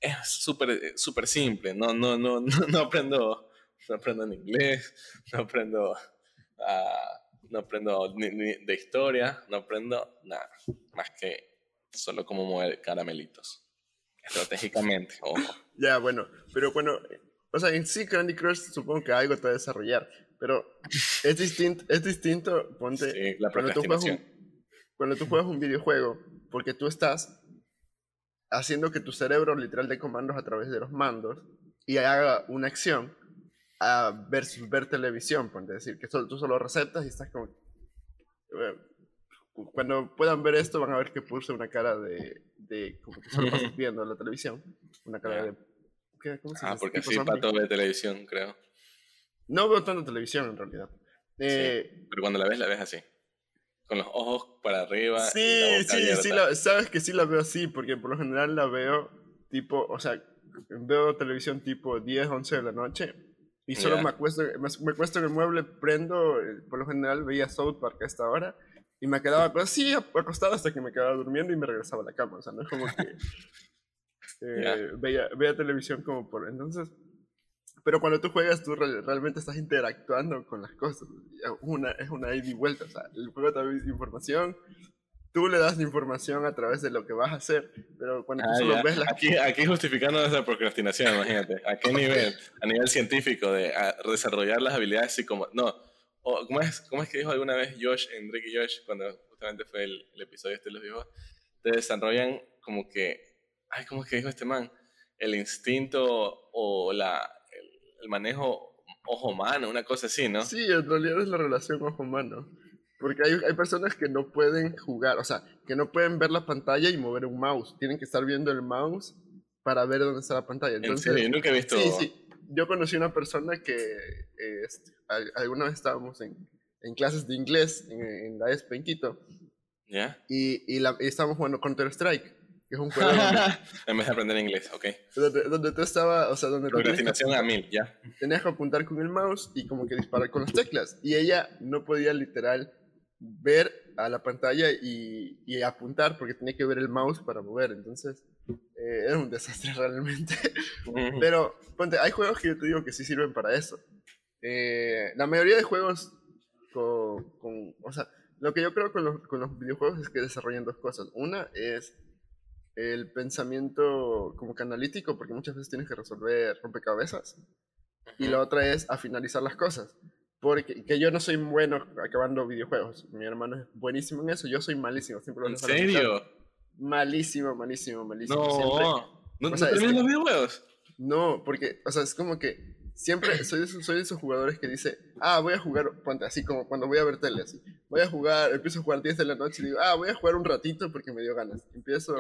es súper súper simple, no, no, no, no, aprendo no aprendo en inglés, no aprendo, ah, no aprendo ni, de historia, no aprendo nada, más que solo cómo mover caramelitos, estratégicamente, ojo. Ya, bueno, pero bueno, o sea, en sí Candy Crush supongo que algo te va a desarrollar, pero es distinto, es distinto, ponte, la cuando, tú juegas un, cuando tú juegas un videojuego, porque tú estás haciendo que tu cerebro literal de comandos a través de los mandos y haga una acción a versus ver televisión, ponte decir, que solo, tú solo recetas y estás como... Eh, cuando puedan ver esto van a ver que puse una cara de, de como que solo estás viendo la televisión, una cara de... ¿qué, ¿Cómo se ah, porque sí, pato ve televisión, creo. No veo tanto televisión en realidad. Eh, pero cuando la ves, la ves así. Con los ojos para arriba. Sí, sí, sí, sabes que sí la veo así, porque por lo general la veo tipo, o sea, veo televisión tipo 10, 11 de la noche y solo me, acuesto, me, acuesto en el mueble, prendo, eh, por lo general veía South Park a esta hora y me quedaba así acostado hasta que me quedaba durmiendo y me regresaba a la cama. O sea, no es como que eh, veía, veía televisión como por... Entonces, pero cuando tú juegas, tú realmente estás interactuando con las cosas. Una, es una ida y vuelta. O sea, el juego te da información, tú le das información a través de lo que vas a hacer, pero cuando tú ah, solo ves las... Aquí, aquí justificando esa procrastinación, imagínate. ¿A qué nivel? A nivel científico, de desarrollar las habilidades como No, ¿cómo, es, ¿cómo es que dijo alguna vez Josh, Enrique Josh, cuando justamente fue el, el episodio este de los viejos? Te desarrollan como que... Ay, ¿cómo es que dijo este man? El instinto o la el manejo ojo-mano, una cosa así, ¿no? Sí, en realidad es la relación ojo-mano. Porque hay, hay, personas que no pueden jugar, o sea, que no pueden ver la pantalla y mover un mouse. Tienen que estar viendo el mouse para ver dónde está la pantalla. Entonces, ¿En serio? Nunca he visto... Sí, sí. Yo conocí una persona que este, alguna vez estábamos en, en, clases de inglés en, la ESP en Quito. ¿Ya? Y, y, la, y estábamos jugando Counter-Strike es un juego en vez de aprender inglés, ok. Donde, donde tú estabas, o sea, donde Procrastinación a mil, ya. Tenías que apuntar con el mouse y como que disparar con las teclas. Y ella no podía literal ver a la pantalla y, y apuntar porque tenía que ver el mouse para mover. Entonces, eh, era un desastre realmente. Pero, ponte, hay juegos que yo te digo que sí sirven para eso. Eh, la mayoría de juegos con, con, o sea, lo que yo creo con los, con los videojuegos es que desarrollan dos cosas. Una es el pensamiento como que analítico, porque muchas veces tienes que resolver rompecabezas. Y la otra es a finalizar las cosas. Porque que yo no soy bueno acabando videojuegos. Mi hermano es buenísimo en eso. Yo soy malísimo. Siempre ¿En serio? Malísimo, malísimo, malísimo. No, ¿no, ¿no los videojuegos? No, porque, o sea, es como que siempre soy de, esos, soy de esos jugadores que dice, ah, voy a jugar, ponte, así como cuando voy a ver tele, así, voy a jugar, empiezo a jugar 10 de la noche y digo, ah, voy a jugar un ratito porque me dio ganas. Empiezo,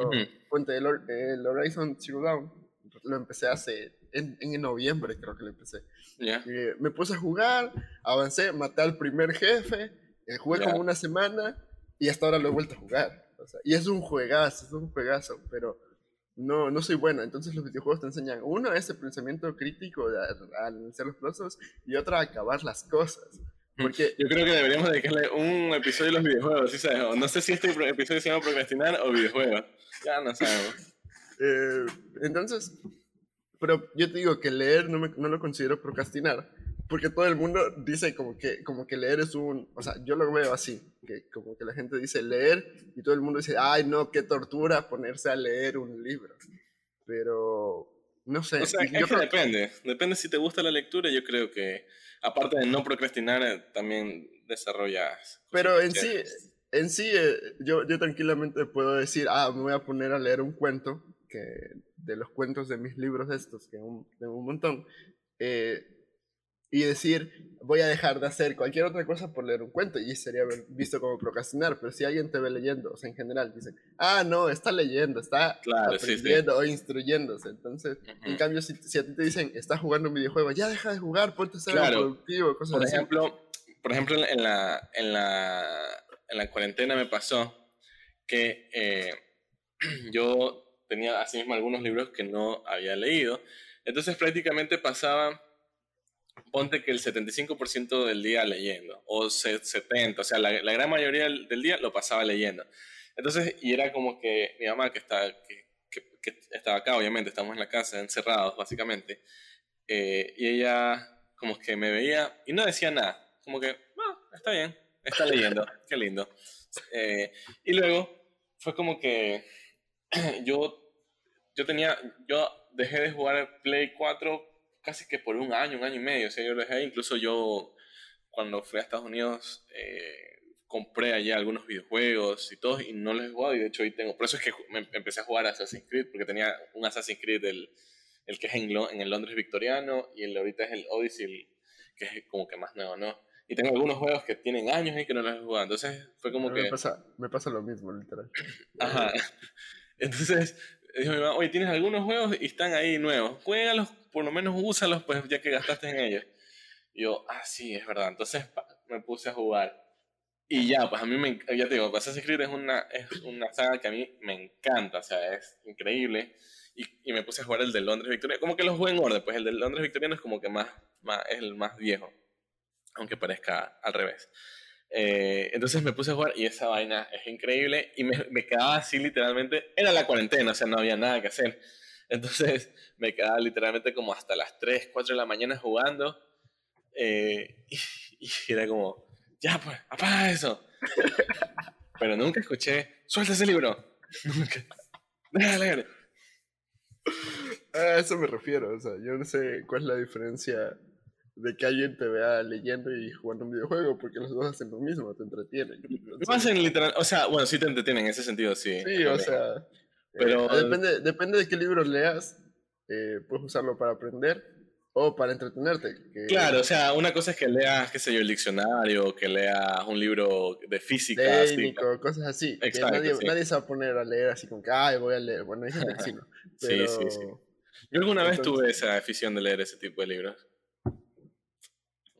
ponte, el, el, Horizon Zero Dawn, lo empecé hace, en, en noviembre creo que lo empecé. me puse a jugar, avancé, maté al primer jefe, eh, jugué como una semana y hasta ahora lo he vuelto a jugar. O sea, y es un juegazo, es un juegazo, pero no, no soy bueno. Entonces los videojuegos te enseñan, uno, ese pensamiento crítico de analizar los procesos y otra, acabar las cosas. Porque... Yo creo que deberíamos dedicarle un episodio a los videojuegos, ¿sí sabes? No sé si este episodio se llama procrastinar o videojuegos. Ya no sabemos. Eh, entonces, pero yo te digo que leer no, me, no lo considero procrastinar, porque todo el mundo dice como que, como que leer es un, o sea, yo lo veo así, que como que la gente dice leer y todo el mundo dice, ay no, qué tortura ponerse a leer un libro. Pero, no sé. O sea, es que depende, depende si te gusta la lectura, yo creo que, aparte de no procrastinar, eh, también desarrollas. Pero en sí, en sí, eh, yo, yo tranquilamente puedo decir, ah, me voy a poner a leer un cuento, que de los cuentos de mis libros estos, que tengo un montón, eh, y decir, voy a dejar de hacer cualquier otra cosa por leer un cuento y sería visto como procrastinar, pero si alguien te ve leyendo, o sea, en general, dicen, ah, no, está leyendo, está aprendiendo o instruyéndose. Entonces, en cambio, si, si, a ti te dicen, estás jugando un videojuego, ya deja de jugar, ponte a ser productivo, cosas por Ejemplo, por ejemplo, en la, en, la, en la cuarentena me pasó que eh, yo tenía así mismo algunos libros que no había leído, entonces prácticamente pasaba ponte que el 75% del día leyendo, o 70%, o sea, la, gran mayoría del, día lo pasaba leyendo. Entonces, y era como que mi mamá, que, está, que, estaba acá, obviamente, estamos en la casa, encerrados, básicamente, eh, y ella como que me veía y no decía nada. Como que, ah, está bien, está leyendo, qué lindo. Eh, y luego fue como que yo, yo tenía, yo dejé de jugar Play 4 casi que por un año, un año y medio. O sea, yo lo dejé, incluso yo cuando fui a Estados Unidos eh, compré allá algunos videojuegos y todo y no los he jugado y de hecho hoy tengo, por eso es que me empecé a jugar Assassin's Creed porque tenía un Assassin's Creed del, el que es en, en el Londres victoriano y el ahorita es el Odyssey que es como que más nuevo, ¿no? Y tengo algunos juegos que tienen años y que no los he jugado, entonces fue como que... Me pasa, me pasa lo mismo, literal. Ajá. Entonces, dijo mi mamá, oye, tienes algunos juegos y están ahí nuevos, juégalos, por lo menos úsalos, pues ya que gastaste en ellos. Y yo, ah, sí, es verdad. Entonces me puse a jugar. Y ya, pues a mí me, ya te digo, Assassin's Creed es una, es una saga que a mí me encanta, o sea, es increíble. Y, y me puse a jugar el de Londres Victoriano, como que los jugué en orden, pues el de Londres Victoriano es como que más, más, es el más viejo, aunque parezca al revés. Eh, entonces me puse a jugar y esa vaina es increíble y me, me, quedaba así literalmente, era la cuarentena, o sea, no había nada que hacer. Entonces me quedaba literalmente como hasta las 3, 4 de la mañana jugando eh, y, y, era como, ya pues, apaga eso. Pero nunca escuché, suelta ese libro. Nunca. De leer. A eso me refiero, o sea, yo no sé cuál es la diferencia de que alguien te vea leyendo y jugando un videojuego, porque los dos hacen lo mismo, te entretienen. No hacen literal, o sea, bueno, sí te entretienen en ese sentido, sí. Sí, o sea, pero eh, depende, depende de qué libro leas, eh, puedes usarlo para aprender o para entretenerte. Que... Claro, o sea, una cosa es que leas, qué sé yo, el diccionario, que leas un libro de física. Técnico, cosas así. Exacto, nadie, sí. nadie, se va a poner a leer así como que, ay, voy a leer. Bueno, hay gente que sí, ¿no? Pero... sí, sí, sí. Yo alguna vez tuve esa afición de leer ese tipo de libros.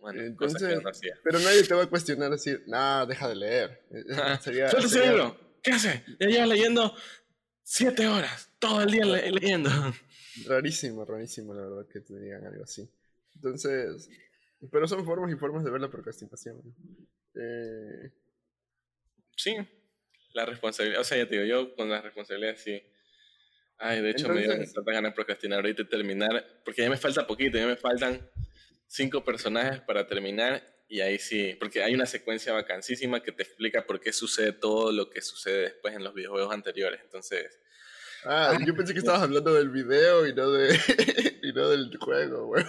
Bueno, Entonces, no pero nadie te va a cuestionar decir, nah, deja de leer. sería, Suelta ese libro. ¿Qué hace? Ya llevas leyendo siete horas, todo el día le leyendo. Rarísimo, rarísimo, la verdad, que te digan algo así. Entonces, pero son formas y formas de ver la procrastinación. Eh... Sí, la responsabilidad, o sea, ya te digo, yo con la responsabilidad sí. Ay, de hecho Entonces, me dio tanta ganas de procrastinar ahorita y terminar, porque ya me falta poquito, ya me faltan cinco personajes para terminar y ahí sí, porque hay una secuencia vacancísima que te explica por qué sucede todo lo que sucede después en los videojuegos anteriores. Entonces, Ah, yo pensé que estabas hablando del video y no, de, y no del juego, güey.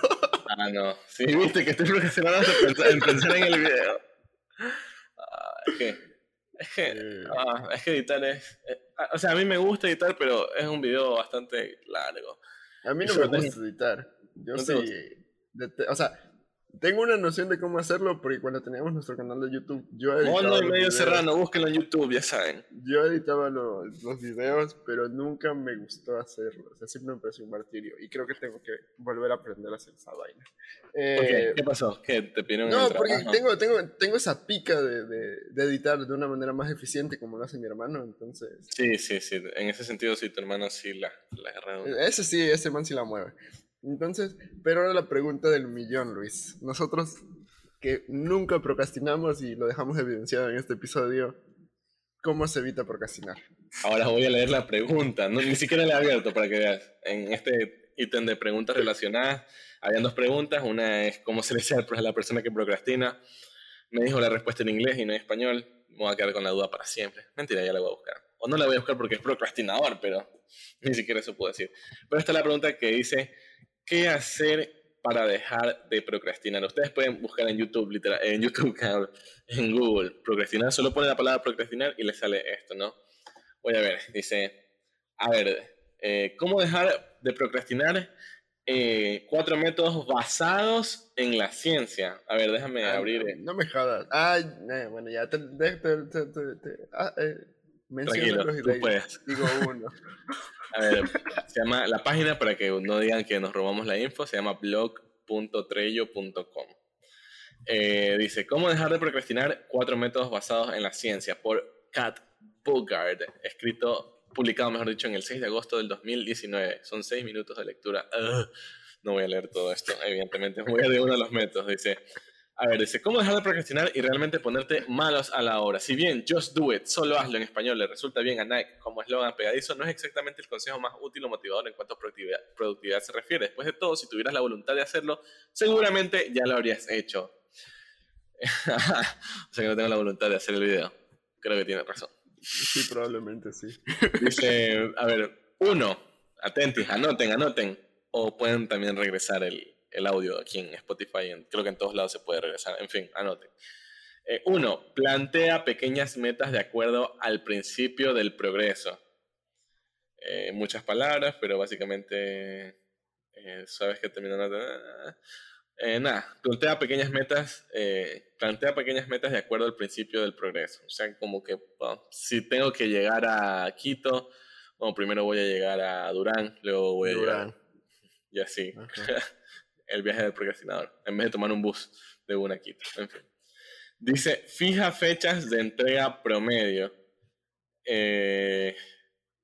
Ah, no. Sí, viste que estoy en pensar, en el video. Ah, es que. Es que, ah, es que editar es. Eh, o sea, a mí me gusta editar, pero es un video bastante largo. A mí no me gusta editar. Yo ¿No sí. O sea, tengo una noción de cómo hacerlo porque cuando teníamos nuestro canal de YouTube, yo editaba. Mono y medio serrano, búsquenlo en YouTube, ya saben. Yo editaba los, los, videos, pero nunca me gustó hacerlo. O sea, siempre me pareció un martirio. Y creo que tengo que volver a aprender a hacer esa vaina. Eh, ¿Qué pasó? ¿Qué te pidieron No, porque tengo, tengo, tengo esa pica de, de, de, editar de una manera más eficiente como lo hace mi hermano, entonces. Sí, sí, sí. En ese sentido, sí, tu hermano sí la, la agarra. Ese sí, ese man sí la mueve. Entonces, pero ahora la pregunta del millón, Luis. Nosotros que nunca procrastinamos y lo dejamos evidenciado en este episodio, ¿cómo se evita procrastinar? Ahora voy a leer la pregunta, no, ni siquiera la he abierto para que veas. En este ítem de preguntas relacionadas, habían dos preguntas. Una es cómo se le dice a la persona que procrastina. Me dijo la respuesta en inglés y no en español. Me voy a quedar con la duda para siempre. Mentira, ya la voy a buscar. O no la voy a buscar porque es procrastinador, pero ni siquiera eso puedo decir. Pero esta es la pregunta que dice, ¿Qué hacer para dejar de procrastinar? Ustedes pueden buscar en YouTube, literal, en YouTube, en Google, procrastinar. Solo ponen la palabra procrastinar y les sale esto, ¿no? Voy a ver, dice, a ver, eh, ¿cómo dejar de procrastinar? Eh, cuatro métodos basados en la ciencia. A ver, déjame abrir. No, no, me jodas. Ay, eh, bueno, ya te, te, te, te ah, Tranquilo, tú puedes. Digo uno. A ver, se llama la página para que no digan que nos robamos la info, se llama blog.trello.com. Eh, dice, ¿cómo dejar de procrastinar? Cuatro métodos basados en la ciencia, por Kat Bogard, escrito, publicado, mejor dicho, en el 6 de agosto del 2019. Son seis minutos de lectura. No voy a leer todo esto, evidentemente. Voy a de uno de los métodos. Dice, A ver, dice, ¿cómo dejar de procrastinar y realmente ponerte malos a la hora? Si bien Just Do It, solo hazlo en español, le resulta bien a Nike como eslogan pegadizo, no es exactamente el consejo más útil o motivador en cuanto a productividad, productividad se refiere. Después de todo, si tuvieras la voluntad de hacerlo, seguramente ya lo habrías hecho. o sea que no tengo la voluntad de hacer el video. Creo que tiene razón. Sí, probablemente sí. Dice, a ver, uno, atentis, anoten, anoten. O pueden también regresar el, el audio aquí en Spotify. creo que en todos lados se puede regresar. En fin, anoten. Eh, uno, plantea pequeñas metas de acuerdo al principio del progreso. Eh, muchas palabras, pero básicamente eh, sabes que terminando. Eh, nada, plantea pequeñas metas, plantea pequeñas metas de acuerdo al principio del progreso. O sea, como que si tengo que llegar a Quito, bueno, primero voy a llegar a Durán, luego voy a llegar. Y así. el viaje del procrastinador, en vez de tomar un bus de una Quito. En fin. Dice, fija fechas de entrega promedio. Eh,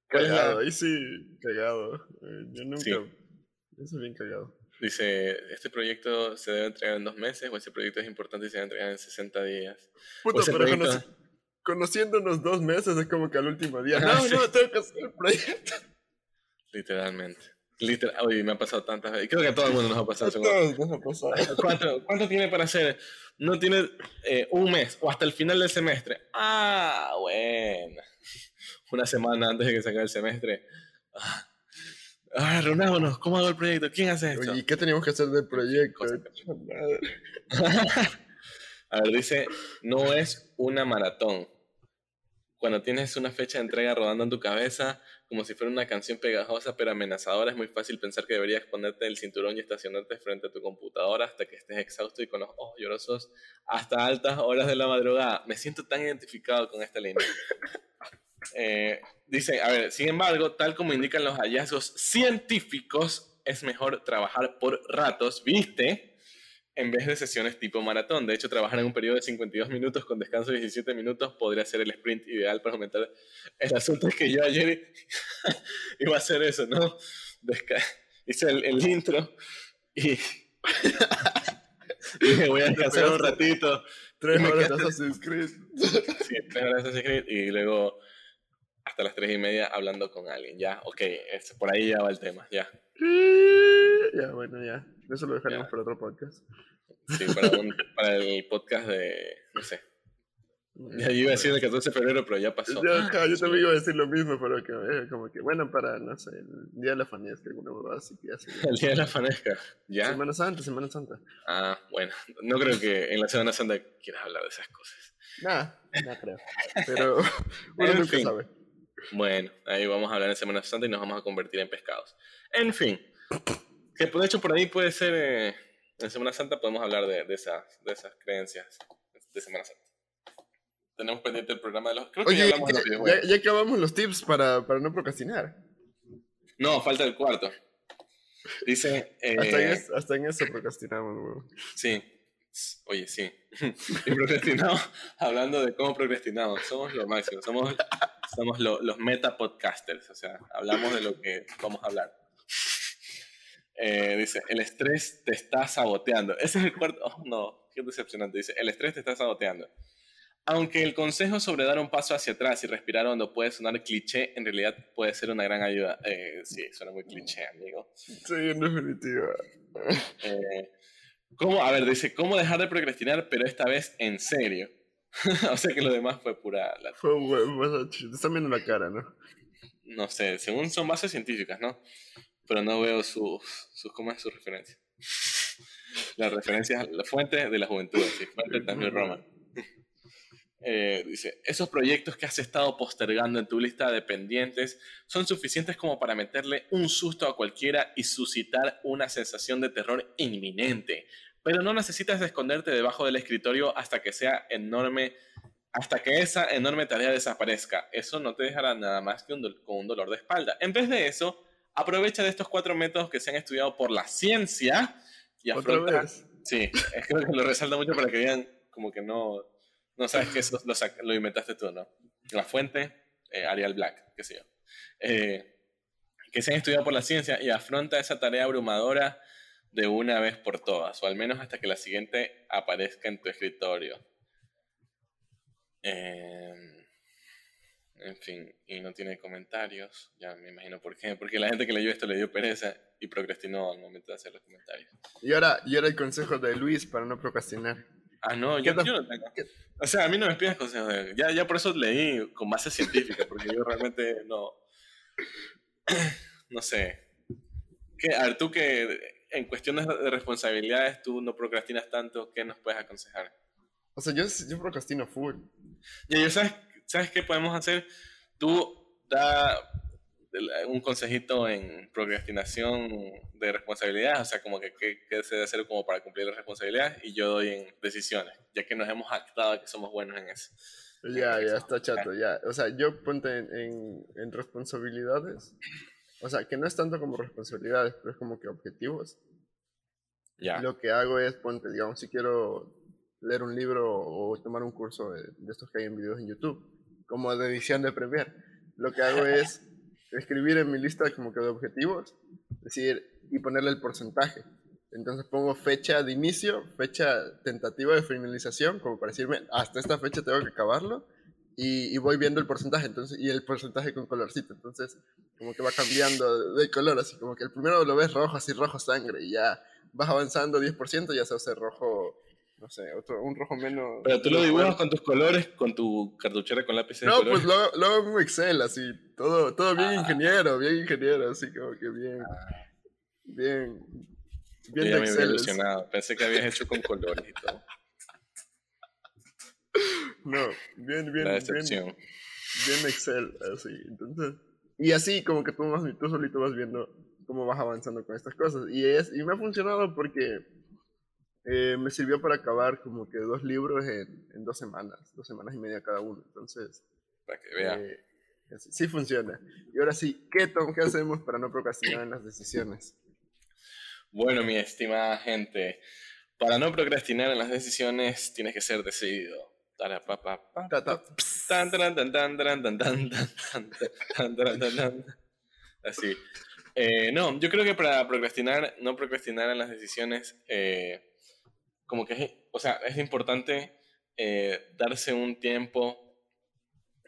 cagado, ahí sí, cagado. Eh, yo nunca... Sí. Eso es bien cagado. Dice, este proyecto se debe entregar en dos meses o ese proyecto es importante y se debe entregar en 60 días. Puta, pero conociéndonos dos meses es como que al último día. No, no, tengo que hacer el proyecto. Literalmente. Literal, oye, me ha pasado tantas veces. Creo que a todo el mundo nos ha pasado. ¿Cuánto, ¿Cuánto, tiene para hacer? No tiene eh, un mes o hasta el final del semestre. Ah, bueno. Una semana antes de que se acabe el semestre. Ah, ah reunámonos. ¿Cómo hago el proyecto? ¿Quién hace esto? ¿Y qué teníamos que hacer del proyecto? a ver, dice, no es una maratón. Cuando tienes una fecha de entrega rodando en tu cabeza, como si fuera una canción pegajosa pero amenazadora, es muy fácil pensar que deberías ponerte el cinturón y estacionarte frente a tu computadora hasta que estés exhausto y con los ojos llorosos hasta altas horas de la madrugada. Me siento tan identificado con esta línea. Eh, dice, a ver, sin embargo, tal como indican los hallazgos científicos, es mejor trabajar por ratos, ¿viste? En vez de sesiones tipo maratón. De hecho, trabajar en un periodo de 52 minutos con descanso de 17 minutos podría ser el sprint ideal para aumentar. El asunto es que yo ayer iba a hacer eso, ¿no? hice el, intro y, me voy a descansar un ratito. Tres horas de Assassin's Creed. Sí, tres horas de Assassin's Creed y luego hasta las tres y media hablando con alguien. Ya, ok, por ahí ya va el tema, ya. Ya, bueno, ya. Eso lo dejaremos para otro podcast. Sí, para, el podcast de, no sé. Ya yo iba a decir el 14 de febrero, pero ya pasó. Yo, yo también iba a decir lo mismo, pero que, eh, como que, bueno, para, no sé, el Día de la Fanesca, alguna cosa así que así. El Día de la Fanesca, ¿ya? Semana Santa, Semana Santa. Ah, bueno, no creo que en la Semana Santa quieras hablar de esas cosas. Nada, no creo. Pero uno nunca sabe. Bueno, ahí vamos a hablar en Semana Santa y nos vamos a convertir en pescados. En fin, que de hecho por ahí puede ser... Eh, en Semana Santa podemos hablar de, de, esas, de esas creencias de Semana Santa. Tenemos pendiente el programa de los... Creo que ya hablamos de los Ya, acabamos los tips para, para, no procrastinar. No, falta el cuarto. Dice... Eh, hasta, en hasta, en eso procrastinamos, Sí. Oye, sí. y procrastinamos, hablando de cómo procrastinamos. Somos lo máximo. Somos, somos los meta podcasters. O sea, hablamos de lo que vamos a hablar. Eh, dice, el estrés te está saboteando. Ese es el cuarto. Oh, no, qué decepcionante. Dice, el estrés te está saboteando. Aunque el consejo sobre dar un paso hacia atrás y respirar hondo puede sonar cliché, en realidad puede ser una gran ayuda. Eh, sí, suena muy cliché, amigo. Sí, en definitiva. Eh, ¿Cómo? A ver, dice, ¿cómo dejar de procrastinar, pero esta vez en serio? o sea que lo demás fue pura... Fue bueno, te están viendo la cara, ¿no? No sé, según son bases científicas, ¿no? Pero no veo sus, sus ¿cómo es su referencia? La referencia, la fuente de la juventud, sí, fuente también Roma. Eh, dice, esos proyectos que has estado postergando en tu lista de pendientes son suficientes como para meterle un susto a cualquiera y suscitar una sensación de terror inminente. Pero no necesitas esconderte debajo del escritorio hasta que sea enorme, hasta que esa enorme tarea desaparezca. Eso no te dejará nada más que un con un dolor de espalda. En vez de eso, aprovecha de estos cuatro métodos que se han estudiado por la ciencia y afronta. Sí, es que lo resalta mucho para que vean como que no, no sabes que eso lo, inventaste tú, ¿no? La fuente, eh, Arial Black, qué sé yo. Eh, que se han estudiado por la ciencia y afronta esa tarea abrumadora de una vez por todas, o al menos hasta que la siguiente aparezca en tu escritorio. Em, en fin, y no tiene comentarios, ya me imagino por qué, porque la gente que leyó esto le dio pereza y procrastinó al momento de hacer los comentarios. Y ahora, y ahora el consejo de Luis para no procrastinar. Ah, no, yo, no tengo. O sea, a mí no me pidas consejos. Ya, ya por eso leí con base científica, porque yo realmente no. No sé. ¿Qué, a ver, tú que en cuestiones de responsabilidades tú no procrastinas tanto, ¿qué nos puedes aconsejar? O sea, yo, yo procrastino full. Ya, yo sabes, ¿sabes qué podemos hacer? Tú da un consejito en procrastinación de responsabilidades, o sea, como que qué se debe hacer como para cumplir las responsabilidades, y yo doy en decisiones, ya que nos hemos actado que somos buenos en eso. Ya, ya, está chato, ya. O sea, yo ponte en, en, responsabilidades, o sea, que no es tanto como responsabilidades, pero es como que objetivos. Ya. Lo que hago es, ponte, digamos, si quiero leer un libro o tomar un curso de, de estos que hay en videos en YouTube, como de edición de Premiere, lo que hago es escribir en mi lista como que de objetivos, decir, y ponerle el porcentaje. Entonces pongo fecha de inicio, fecha tentativa de finalización, como para decirme, hasta esta fecha tengo que acabarlo, y, voy viendo el porcentaje, entonces, y el porcentaje con colorcito, entonces como que va cambiando de color, así como que el primero lo ves rojo, así rojo sangre, y ya vas avanzando 10%, ya se hace rojo no sé, otro, un rojo menos. Pero tú lo dibujas con tus colores, con tu cartuchera con lápiz No, pues lo, lo, hago en Excel, así, todo, todo bien ah. ingeniero, bien ingeniero, así como que bien, bien, bien de Excel. Pensé que habías hecho con colores y todo. No, bien, bien, bien, bien Excel, así, entonces, y así como que tú, vas, tú solito vas viendo cómo vas avanzando con estas cosas, y, es, y me ha funcionado porque eh, me sirvió para acabar como que dos libros en, en, dos semanas, dos semanas y media cada uno. Entonces, para que vea. Eh, sí funciona. Y ahora sí, ¿qué, Tom, ¿qué hacemos para no procrastinar en las decisiones? Bueno, mi estimada gente, para no procrastinar en las decisiones tienes que ser decidido. Así. Eh, no, yo creo que para procrastinar, no procrastinar en las decisiones, eh, como que es, o sea, es importante eh, darse un tiempo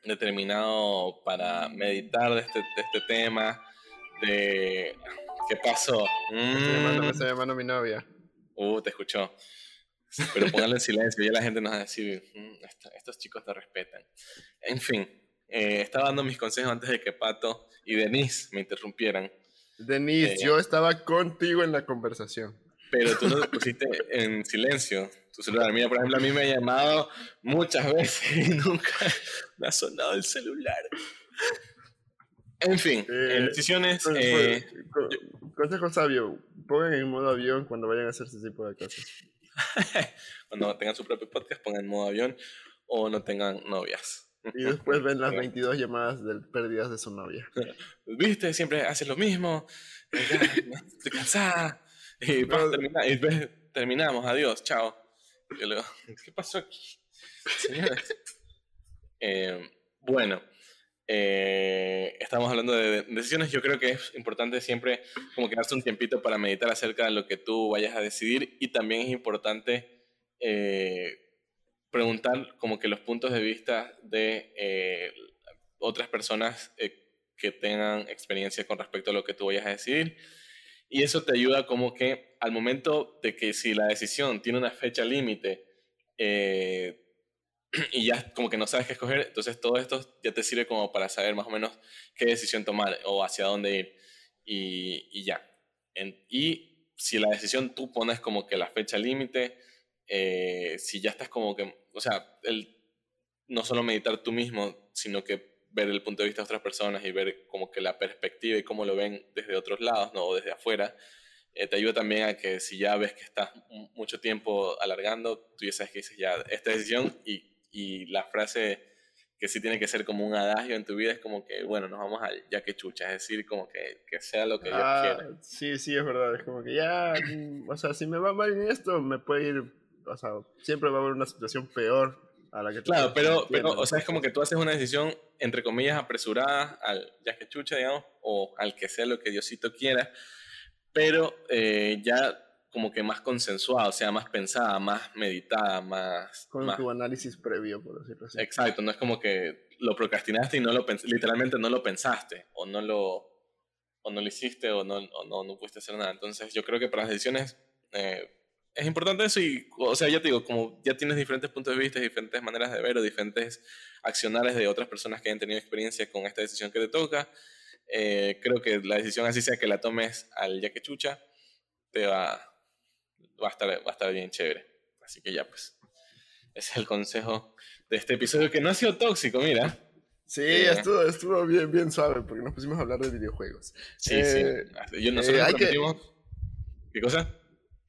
determinado para meditar de este, de este tema, de qué pasó. Me está llamando, mi novia. Uh, te escuchó. Pero póngalo en silencio, ya la gente nos va a decir, mm, estos chicos te respetan. En fin, eh, estaba dando mis consejos antes de que Pato y Denise me interrumpieran. Denise, eh, yo estaba contigo en la conversación pero tú no lo pusiste en silencio tu celular. Mira, por ejemplo, a mí me ha llamado muchas veces y nunca me ha sonado el celular. En fin, eh, decisiones. Eh, consejo sabio: pongan en modo avión cuando vayan a hacer ese tipo de cosas. cuando tengan su propio podcast, pongan en modo avión o no tengan novias. Y después ven las 22 llamadas de pérdidas de su novia. Viste, siempre haces lo mismo. Estoy cansada. Y, terminamos, adiós, chao. ¿qué pasó aquí? Eh, bueno, eh, estamos hablando de decisiones. Yo creo que es importante siempre como que darse un tiempito para meditar acerca de lo que tú vayas a decidir y también es importante eh, preguntar como que los puntos de vista de otras personas que tengan experiencia con respecto a lo que tú vayas a decidir y eso te ayuda como que al momento de que si la decisión tiene una fecha límite eh, y ya como que no sabes qué escoger, entonces todo esto ya te sirve como para saber más o menos qué decisión tomar o hacia dónde ir. Y, y ya. y si la decisión tú pones como que la fecha límite, eh, si ya estás como que, o sea, el, no solo meditar tú mismo, sino que ver el punto de vista de otras personas y ver como que la perspectiva y cómo lo ven desde otros lados, ¿no? O desde afuera, eh, te ayuda también a que si ya ves que estás mucho tiempo alargando, tú ya sabes que dices ya esta decisión y, y la frase que sí tiene que ser como un adagio en tu vida es como que, bueno, nos vamos a ya que chucha, es decir, como que, que sea lo que yo ah, quiera. Sí, sí, es verdad, es como que ya, o sea, si me va mal en esto, me puede ir, o sea, siempre va a haber una situación peor claro, pero, pero, o sea, es como que tú haces una decisión, entre comillas, apresurada al ya que chucha, digamos, o al que sea lo que Diosito quiera, pero eh, ya como que más consensuada, o sea, más pensada, más meditada, más... Con más- tu análisis previo, por decirlo así. Exacto, no es como que lo procrastinaste y no lo literalmente no lo pensaste, o no lo, o no lo hiciste, o no, o no, no pudiste hacer nada. Entonces yo creo que para las decisiones eh, es importante eso y, o sea, ya te digo, como ya tienes diferentes puntos de vista, diferentes maneras de ver o diferentes accionares de otras personas que hayan tenido experiencia con esta decisión que te toca, eh, creo que la decisión así sea que la tomes al ya que chucha, te va, va, a estar, va a estar bien chévere. Así que ya pues, ese es el consejo de este episodio que no ha sido tóxico, mira. Sí, Eh. estuvo, estuvo bien, bien suave porque nos pusimos a hablar de videojuegos. Sí, Eh, sí. Yo, nosotros eh, que- ¿Qué cosa?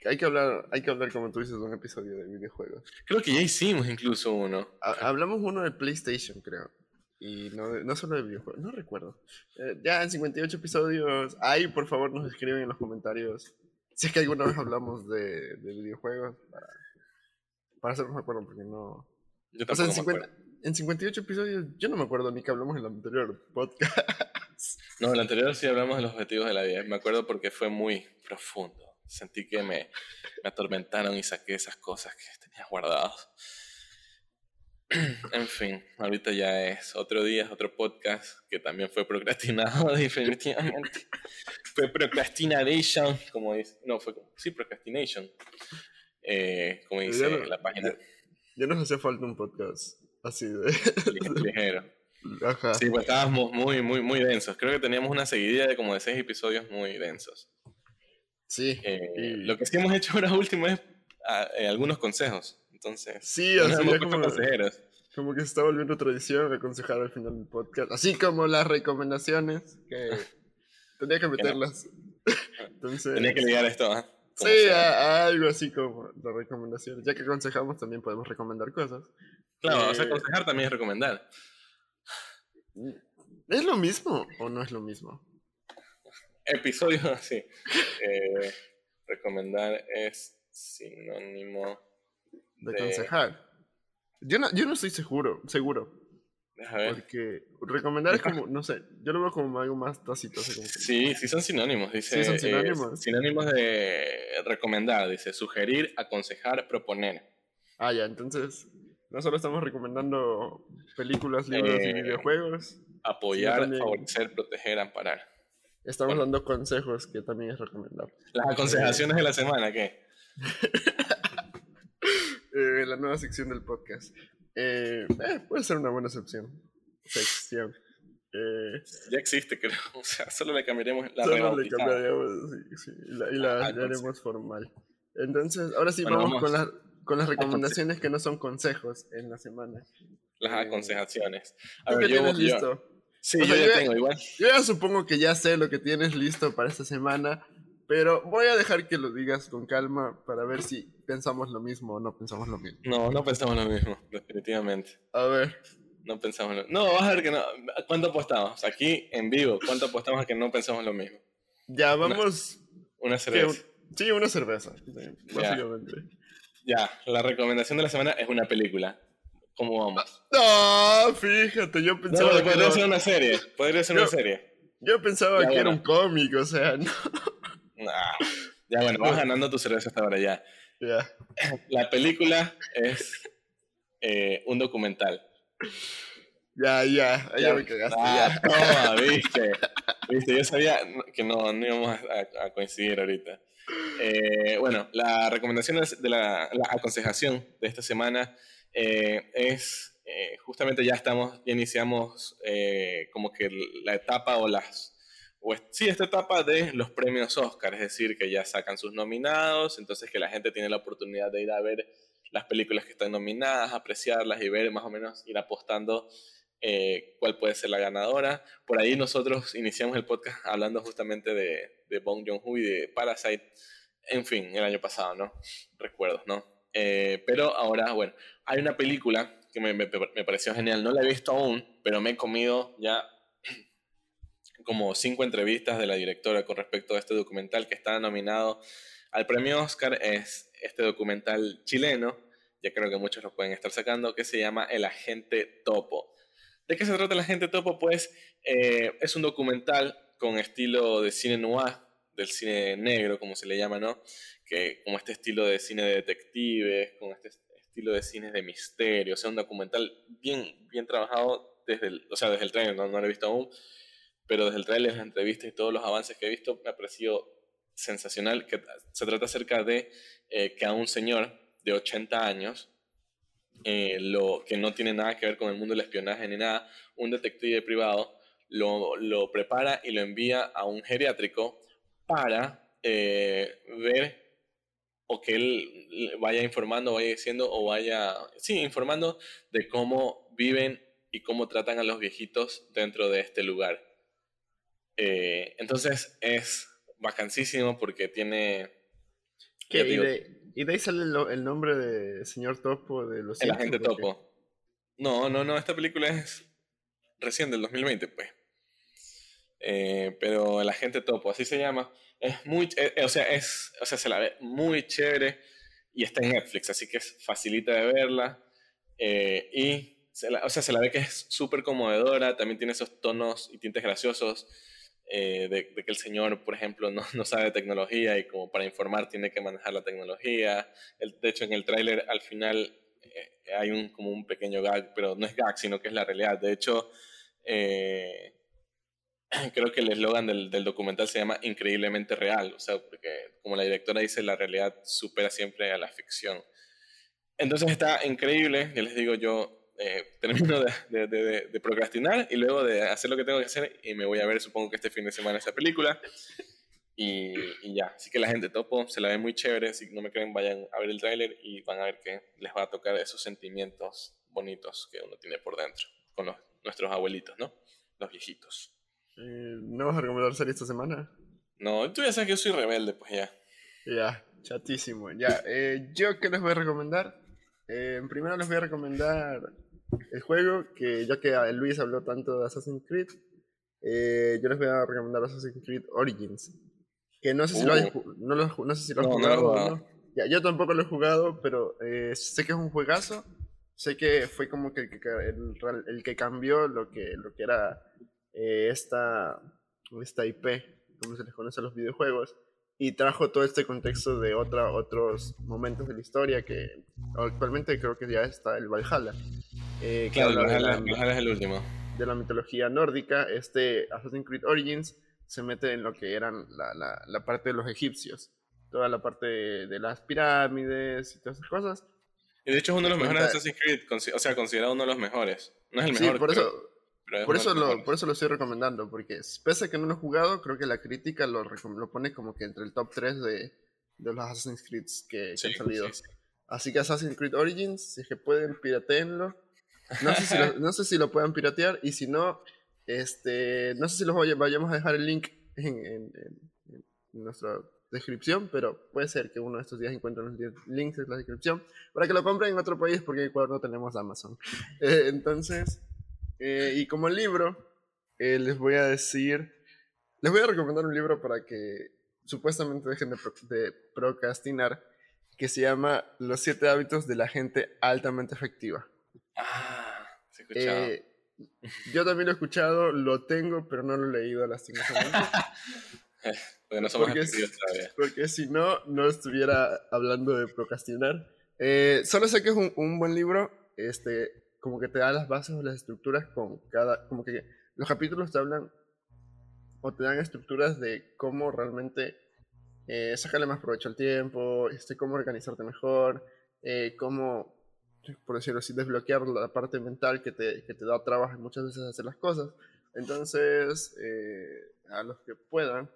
Hay que hablar, hay que hablar como tú dices, de un episodio de videojuegos. Creo que ya hicimos incluso uno. Ha- hablamos uno de PlayStation, creo. Y no, no solo de videojuegos, no recuerdo. Eh, ya en 58 episodios, ahí por favor nos escriben en los comentarios si es que alguna vez hablamos de, de videojuegos para, para hacernos acuerdo, porque no... Yo O sea, en, me 50 acuerdo. en 58 episodios yo no me acuerdo ni que hablamos en el anterior podcast. No, el anterior sí hablamos de los objetivos de la vida. Me acuerdo porque fue muy profundo. Sentí que me, me atormentaron y saqué esas cosas que tenía guardadas. En fin, ahorita ya es otro día, otro podcast que también fue procrastinado definitivamente. Fue procrastination, como dice, no, fue, sí, procrastination, eh, como dice no- la página, Ya nos hacía falta un podcast así de... ligero. Ajá. Sí, pues estábamos muy, muy, muy densos. Creo que teníamos una seguidilla de como de seis episodios muy densos. Sí. Eh, y- Lo que sí hemos hecho ahora último es ah, eh, algunos consejos. Entonces, Sí, ya puesto como, consejeros. como que se está volviendo tradición aconsejar al final del podcast. Así como las recomendaciones, que tenía que meterlas. Entonces, Tenía que ligar esto. Como sí, sea. a- a algo así como las recomendaciones. Ya que aconsejamos, también podemos recomendar cosas. Claro, o sea, eh, aconsejar también es recomendar. ¿Es lo mismo o no es lo mismo? Episodio, sí. Eh, recomendar es sinónimo. De De- aconsejar. Yo no, yo no estoy seguro, seguro. Ver. Porque recomendar es como, no sé, yo lo veo como algo más tácito. así como que- Sí, sí son sinónimos, dice. Sí, son eh, sinónimos. sinónimos de recomendar, dice sugerir, aconsejar, proponer. Ah, ya, entonces no solo estamos recomendando películas, libros y Eh, videojuegos, Apoyar, también. favorecer, proteger, amparar. Estamos bueno. dando consejos que también es recomendable. Las aconsejaciones de la semana, ¿qué? Eh, la nueva sección del podcast. Eh, eh, puede ser una buena sección. Sección. Eh, Ya existe, creo. O sea, solo le cambiaremos la solo le cambiaremos sí, sí, y la, y la Ah, haremos formal. Entonces, ahora sí Bueno, vamos, vamos. con, las con las recomendaciones que no son consejos en la semana. Las Eh, aconsejaciones. A ¿Tú ver, qué yo- listo? Sí, O yo sea, ya yo- tengo igual. Yo ya supongo que ya sé lo que tienes listo para esta semana, pero voy a dejar que lo digas con calma para ver si pensamos lo mismo o no pensamos lo mismo. No, no pensamos lo mismo, definitivamente. A ver, No pensamos lo No, vas a ver que no. ¿Cuánto apostamos? Aquí, en vivo, ¿cuánto apostamos a que no pensamos lo mismo? ya vamos. Una ¿qué? cerveza. Sí, una cerveza, básicamente. Ya, la recomendación de la semana es una película. ¿Cómo vamos? No, fíjate, yo No, pensaba que, podría ser una serie. Podría ser una Yo- serie. yo pensaba Ya, que era un cómic, o sea, no. Nah. Ya, bueno, vas ganando tu cerveza hasta ahora ya. Ya. La película es eh, un documental. Ya, ya, ya me cagaste, Ah, ya. toma, viste. Viste, yo sabía que no, no íbamos a, a- coincidir ahorita. Eh, bueno, la recomendación de la, la aconsejación de esta semana eh, es eh, justamente ya estamos, ya iniciamos eh, como que la etapa o las, o es- sí, esta etapa de los premios Oscar, es decir, que ya sacan sus nominados, entonces que la gente tiene la oportunidad de ir a ver las películas que están nominadas, apreciarlas y ver más o menos, ir apostando cuál puede ser la ganadora. Por ahí nosotros iniciamos el podcast hablando justamente de, de Bong Joon-ho y de Parasite, en fin, el año pasado, ¿no? Recuerdos, ¿no? Eh, pero ahora, bueno, hay una película que me, me- me pareció genial, no la he visto aún, pero me he comido ya como cinco entrevistas de la directora con respecto a este documental que está nominado al premio Oscar. Es este documental chileno, ya creo que muchos lo pueden estar sacando, que se llama El Agente Topo. ¿De qué se trata El Agente Topo? Pues eh, es un documental con estilo de cine noir, del cine negro, como se le llama, ¿no? Que como este estilo de cine de detectives, con este estilo de cine de misterio, o sea, un documental bien, bien trabajado desde el, o sea, desde el trailer, no, no lo he visto aún, pero desde el trailer, las entrevistas y todos los avances que he visto, me ha parecido sensacional, que se trata acerca de eh, que a un señor de 80 años, eh, lo, que no tiene nada que ver con el mundo del espionaje ni nada, un detective privado lo, lo prepara y lo envía a un geriátrico para eh, ver o que él vaya informando, vaya diciendo o vaya, sí, informando de cómo viven y cómo tratan a los viejitos dentro de este lugar. Eh, entonces es vacancísimo porque tiene... ¿Y, de, ahí sale el, nombre de señor Topo de los... El agente Topo. No, no, no, esta película es recién del 2020, pues. Eh, pero el agente Topo, así se llama. Es muy, eh, o, sea, es, o sea, se la ve muy chévere y está en Netflix, así que es facilita de verla. Eh, y, se la, o sea, se la ve que es súper conmovedora, también tiene esos tonos y tintes graciosos de, de, que el señor, por ejemplo, no, no, sabe de tecnología y como para informar tiene que manejar la tecnología. El, de hecho, en el tráiler al final hay un, como un pequeño gag, pero no es gag, sino que es la realidad. De hecho, eh, creo que el eslogan del, del, documental se llama Increíblemente Real, o sea, porque como la directora dice, la realidad supera siempre a la ficción. Entonces está increíble, ya les digo, yo eh, termino de, de, de, procrastinar y luego de hacer lo que tengo que hacer y me voy a ver, supongo que este fin de semana, esa película. Y, y, ya, así que la gente topo, se la ve muy chévere, si no me creen vayan a ver el tráiler y van a ver que les va a tocar esos sentimientos bonitos que uno tiene por dentro con los, nuestros abuelitos, ¿no? Los viejitos. Eh, ¿No vas a recomendar serie esta semana? No, tú ya sabes que yo soy rebelde, pues ya. Ya, chatísimo. Ya, eh, ¿yo qué les voy a recomendar? Eh, primero les voy a recomendar el juego, que ya que Luis habló tanto de Assassin's Creed, yo les voy a recomendar Assassin's Creed Origins. Que no sé si lo, uh. no, no, sé si lo has jugado Ya, yo tampoco lo he jugado, pero sé que es un juegazo. Sé que fue como que, el, el, que cambió lo que, lo que era eh, esta, esta IP, como se les conoce a los videojuegos, y trajo todo este contexto de otra, otros momentos de la historia que actualmente creo que ya está el Valhalla. Eh, claro, el Valhalla, es el último. De la mitología nórdica, este Assassin's Creed Origins se mete en lo que eran la, la, la parte de los egipcios, toda la parte de, las pirámides y todas esas cosas. Y de hecho es uno de los mejores Assassin's Creed, o sea, considerado uno de los mejores. No es el mejor. Sí, por eso, por eso, lo, por eso lo estoy recomendando, porque pese a que no lo he jugado, creo que la crítica lo, lo pone como que entre el top 3 de, de los Assassin's Creed que, han salido. Así que Assassin's Creed Origins, si es que pueden, pirateenlo. No sé si lo, no sé si lo puedan piratear, y si no, este, no sé si los vayamos a dejar el link en, en, en, nuestra descripción, pero puede ser que uno de estos días encuentren los links en la descripción para que lo compren en otro país, porque en Ecuador no tenemos Amazon. Eh, entonces... Eh, y como libro, eh, les voy a decir, les voy a recomendar un libro para que supuestamente dejen de, procrastinar, que se llama Los siete hábitos de la gente altamente efectiva. Ah, se escuchado. Eh, yo también lo he escuchado, lo tengo, pero no lo he leído lastimosamente. porque no somos porque, porque si no, no estuviera hablando de procrastinar. solo sé que es un, un buen libro. Este, como que te da las bases o las estructuras con cada, como que los capítulos te hablan o te dan estructuras de cómo realmente eh, sacarle más provecho al tiempo, este, cómo organizarte mejor, eh, cómo, por decirlo así, desbloquear la parte mental que te, que te da trabajo muchas veces hacer las cosas. Entonces, eh, a los que puedan,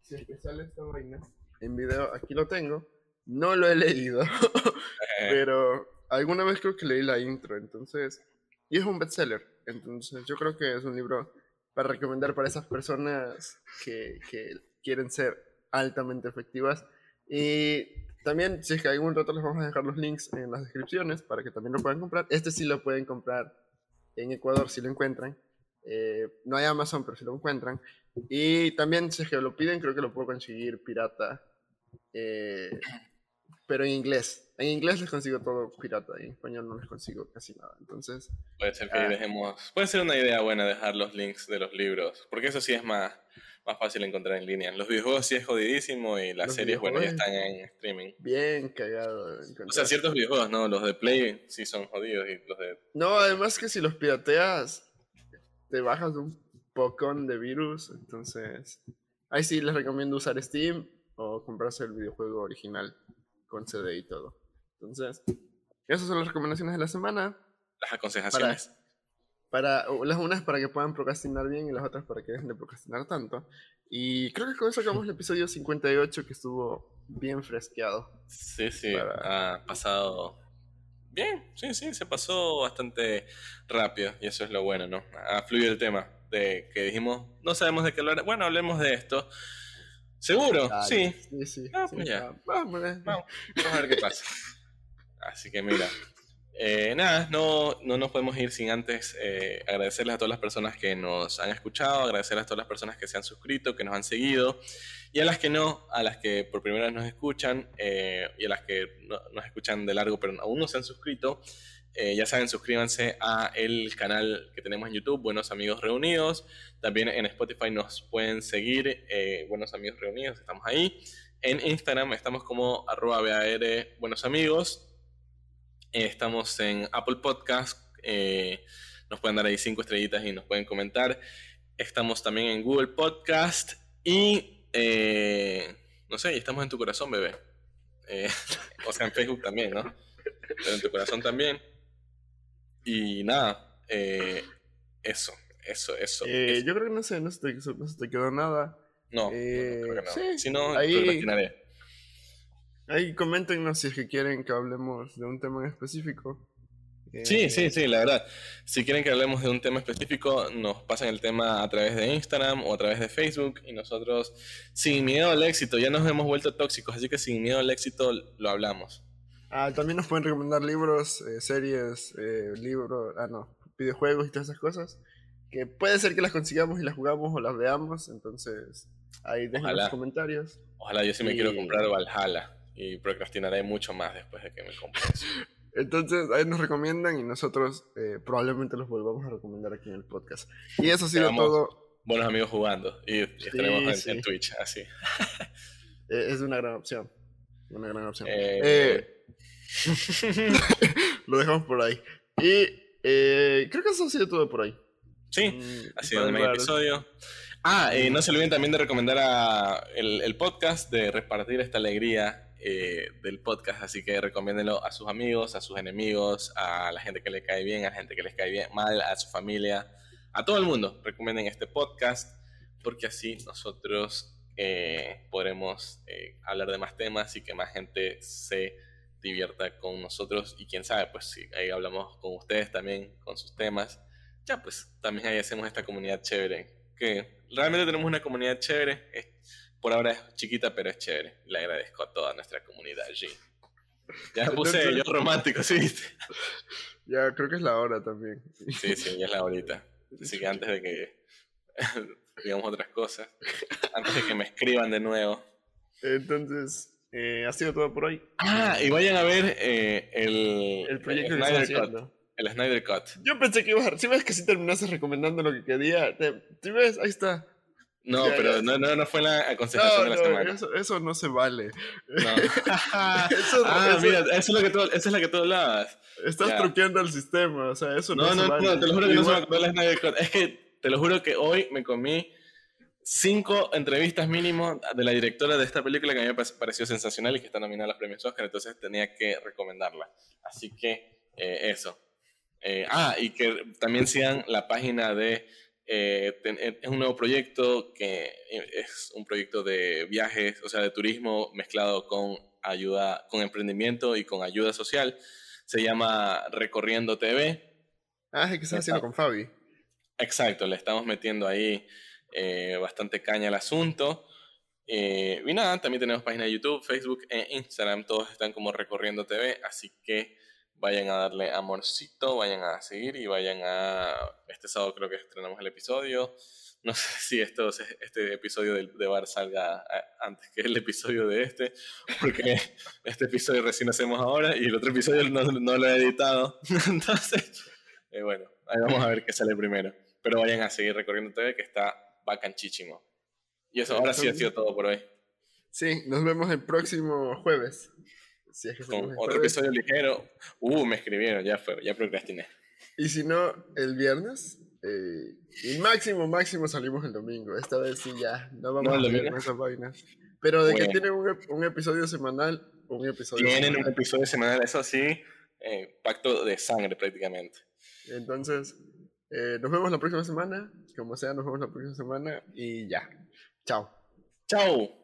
si es que sale esta vaina en video, aquí lo tengo. No lo he leído, pero alguna vez creo que leí la intro, entonces, y es un bestseller, entonces yo creo que es un libro para recomendar para esas personas que, que quieren ser altamente efectivas. Y también, si es que algún rato les vamos a dejar los links en las descripciones para que también lo puedan comprar. Este sí lo pueden comprar en Ecuador si lo encuentran. Eh, no hay Amazon, pero si lo encuentran. Y también, si es que lo piden, creo que lo puedo conseguir pirata. Eh, pero en inglés. En inglés les consigo todo pirata, y en español no les consigo casi nada. Entonces. Puede ser que Ah. dejemos. Puede ser una idea buena dejar los links de los libros. Porque eso sí es más, más fácil encontrar en línea. Los videojuegos sí es jodidísimo y las series, bueno, ya están en streaming. Bien cagado. O sea, ciertos videojuegos, no, los de Play sí son jodidos y los de. No, además que si los pirateas, te bajas un pocón de virus. Entonces. Ahí sí les recomiendo usar Steam o comprarse el videojuego original con CD y todo. Entonces, esas son las recomendaciones de la semana. Las aconsejaciones. Para, las unas para que puedan procrastinar bien y las otras para que dejen de procrastinar tanto. Y creo que con eso acabamos el episodio 58 que estuvo bien fresqueado. Sí, sí, Para- ha pasado bien, sí, sí, se pasó bastante rápido y eso es lo bueno, ¿no? Ha fluido el tema de que dijimos, no sabemos de qué hablar, bueno, hablemos de esto. ¿Seguro? Dale. Sí, Sí, sí. Ah, sí, pues ya. va- Vamos, eh. Vamos. vamos a ver qué pasa. Así que mira, eh, nada, no, no nos podemos ir sin antes eh, agradecerles a todas las personas que nos han escuchado, agradecerles a todas las personas que se han suscrito, que nos han seguido, y a las que no, a las que por primera vez nos escuchan, eh, y a las que no- nos escuchan de largo pero aún no se han suscrito. Eh, ya saben, suscríbanse a el canal que tenemos en YouTube, Buenos Amigos Reunidos. También en Spotify nos pueden seguir, eh, Buenos Amigos Reunidos, estamos ahí. En Instagram estamos como arroba BAR Buenos Amigos. Eh, estamos en Apple Podcast. nos pueden dar ahí cinco estrellitas y nos pueden comentar. Estamos también en Google Podcast. Y no sé, estamos en tu corazón, bebé. O sea, en Facebook también, ¿no? Pero en tu corazón también. Y nada, eh, eso, eso, eso. Eh, eso. yo creo que no sé, no se te, no se te quedó nada. No, eh, creo que no. sí, si no, ahí-. Ahí coméntenos si es que quieren que hablemos de un tema en específico. Eh, Sí, sí, sí, la verdad. Si quieren que hablemos de un tema específico, nos pasan el tema a través de Instagram o a través de Facebook y nosotros, sin miedo al éxito, ya nos hemos vuelto tóxicos, así que sin miedo al éxito lo hablamos. Ah, también nos pueden recomendar libros, eh, series, eh, libros, ah, no, videojuegos y todas esas cosas. Que puede ser que las consigamos y las jugamos o las veamos, entonces ahí dejen Ojalá. los comentarios. Ojalá yo sí me Y- quiero comprar Valhalla y procrastinaré mucho más después de que me compre eso. Entonces ahí nos recomiendan y nosotros eh, probablemente los volvamos a recomendar aquí en el podcast. Y eso ha sido Veamos. todo. Buenos amigos jugando y estaremos en, sí. en Twitch, así. Eh, es una gran opción. Una gran opción. Eh, Eh, lo dejamos por ahí. Y eh, creo que eso ha sido todo por ahí. Sí, Mm, ha sido un mega episodio. Ah, eh, no se olviden también de recomendar a el, el podcast, de repartir esta alegría eh, del podcast, así que recomiéndenlo a sus amigos, a sus enemigos, a la gente que le cae bien, a la gente que les cae bien mal, a su familia, a todo el mundo. Recomienden este podcast porque así nosotros eh, podremos hablar de más temas y que más gente se divierta con nosotros y quién sabe, pues si ahí hablamos con ustedes también, con sus temas ya pues también ahí hacemos esta comunidad chévere. Que realmente tenemos una comunidad chévere. es- por ahora es chiquita, pero es chévere. Le agradezco a toda nuestra comunidad allí. Ya puse yo romántico, sí. viste? Ya, creo que es la hora también. Sí, sí, ya es la horita. Así que antes de que digamos otras cosas, antes de que me escriban de nuevo. Entonces, eh, ha sido todo por hoy. Ah, y vayan a ver eh, el, El proyecto que Snyder Cut. haciendo. El Snyder Cut. Yo pensé que ibas a... Si ves que sí terminaste recomendando lo que quería. ¿Sí ves? Ahí está. No, Ya, pero ya. no, no, no fue la aconsejación No, de la no, semana. eso, eso no se vale. No. Eso- ah, eso- mira, eso es lo que tú, esa es la que tú hablabas. Estás Ya. truqueando el sistema, o sea, eso no, No, se no, vale. no, te lo juro que no se me Igual- acordó la Snyder Cut. Es que te lo juro que hoy me comí cinco entrevistas mínimo de la directora de esta película que a mí me pa- pareció sensacional y que está nominada a los premios Oscar, entonces tenía que recomendarla. Así que eh, eso. Eh, ah, y que también sigan la página de... eh, ten- es un nuevo proyecto que es un proyecto de viajes, o sea, de turismo mezclado con ayuda, con emprendimiento y con ayuda social. Se llama Recorriendo TV. Ah, es que estás haciendo con Fabi. Exacto, le estamos metiendo ahí eh, bastante caña al asunto. Eh, y nada, también tenemos página de YouTube, Facebook e Instagram, todos están como Recorriendo TV, así que vayan a darle amorcito, vayan a seguir y vayan a... Este sábado creo que estrenamos el episodio. No sé si esto, este episodio de, de Bar salga eh, antes que el episodio de este, porque este episodio recién hacemos ahora y el otro episodio no, no lo he editado. Entonces, eh, bueno, ahí vamos a ver qué sale primero. Pero vayan a seguir recorriendo TV que está bacanchísimo. Y eso, ahora sí ha sido todo por hoy. Sí, nos vemos el próximo jueves. Con otro episodio ligero. Uh, me escribieron, ya fue, ya procrastiné. Y si no, el viernes. Eh, y máximo, máximo salimos el domingo. Esta vez sí ya. No vamos a ver esas vainas. Pero de que tienen un, episodio semanal, un episodio Tienen un episodio semanal, eso sí. Eh, pacto de sangre prácticamente. Entonces, eh, nos vemos la próxima semana. Como sea, nos vemos la próxima semana. Y ya. Chao. Chao.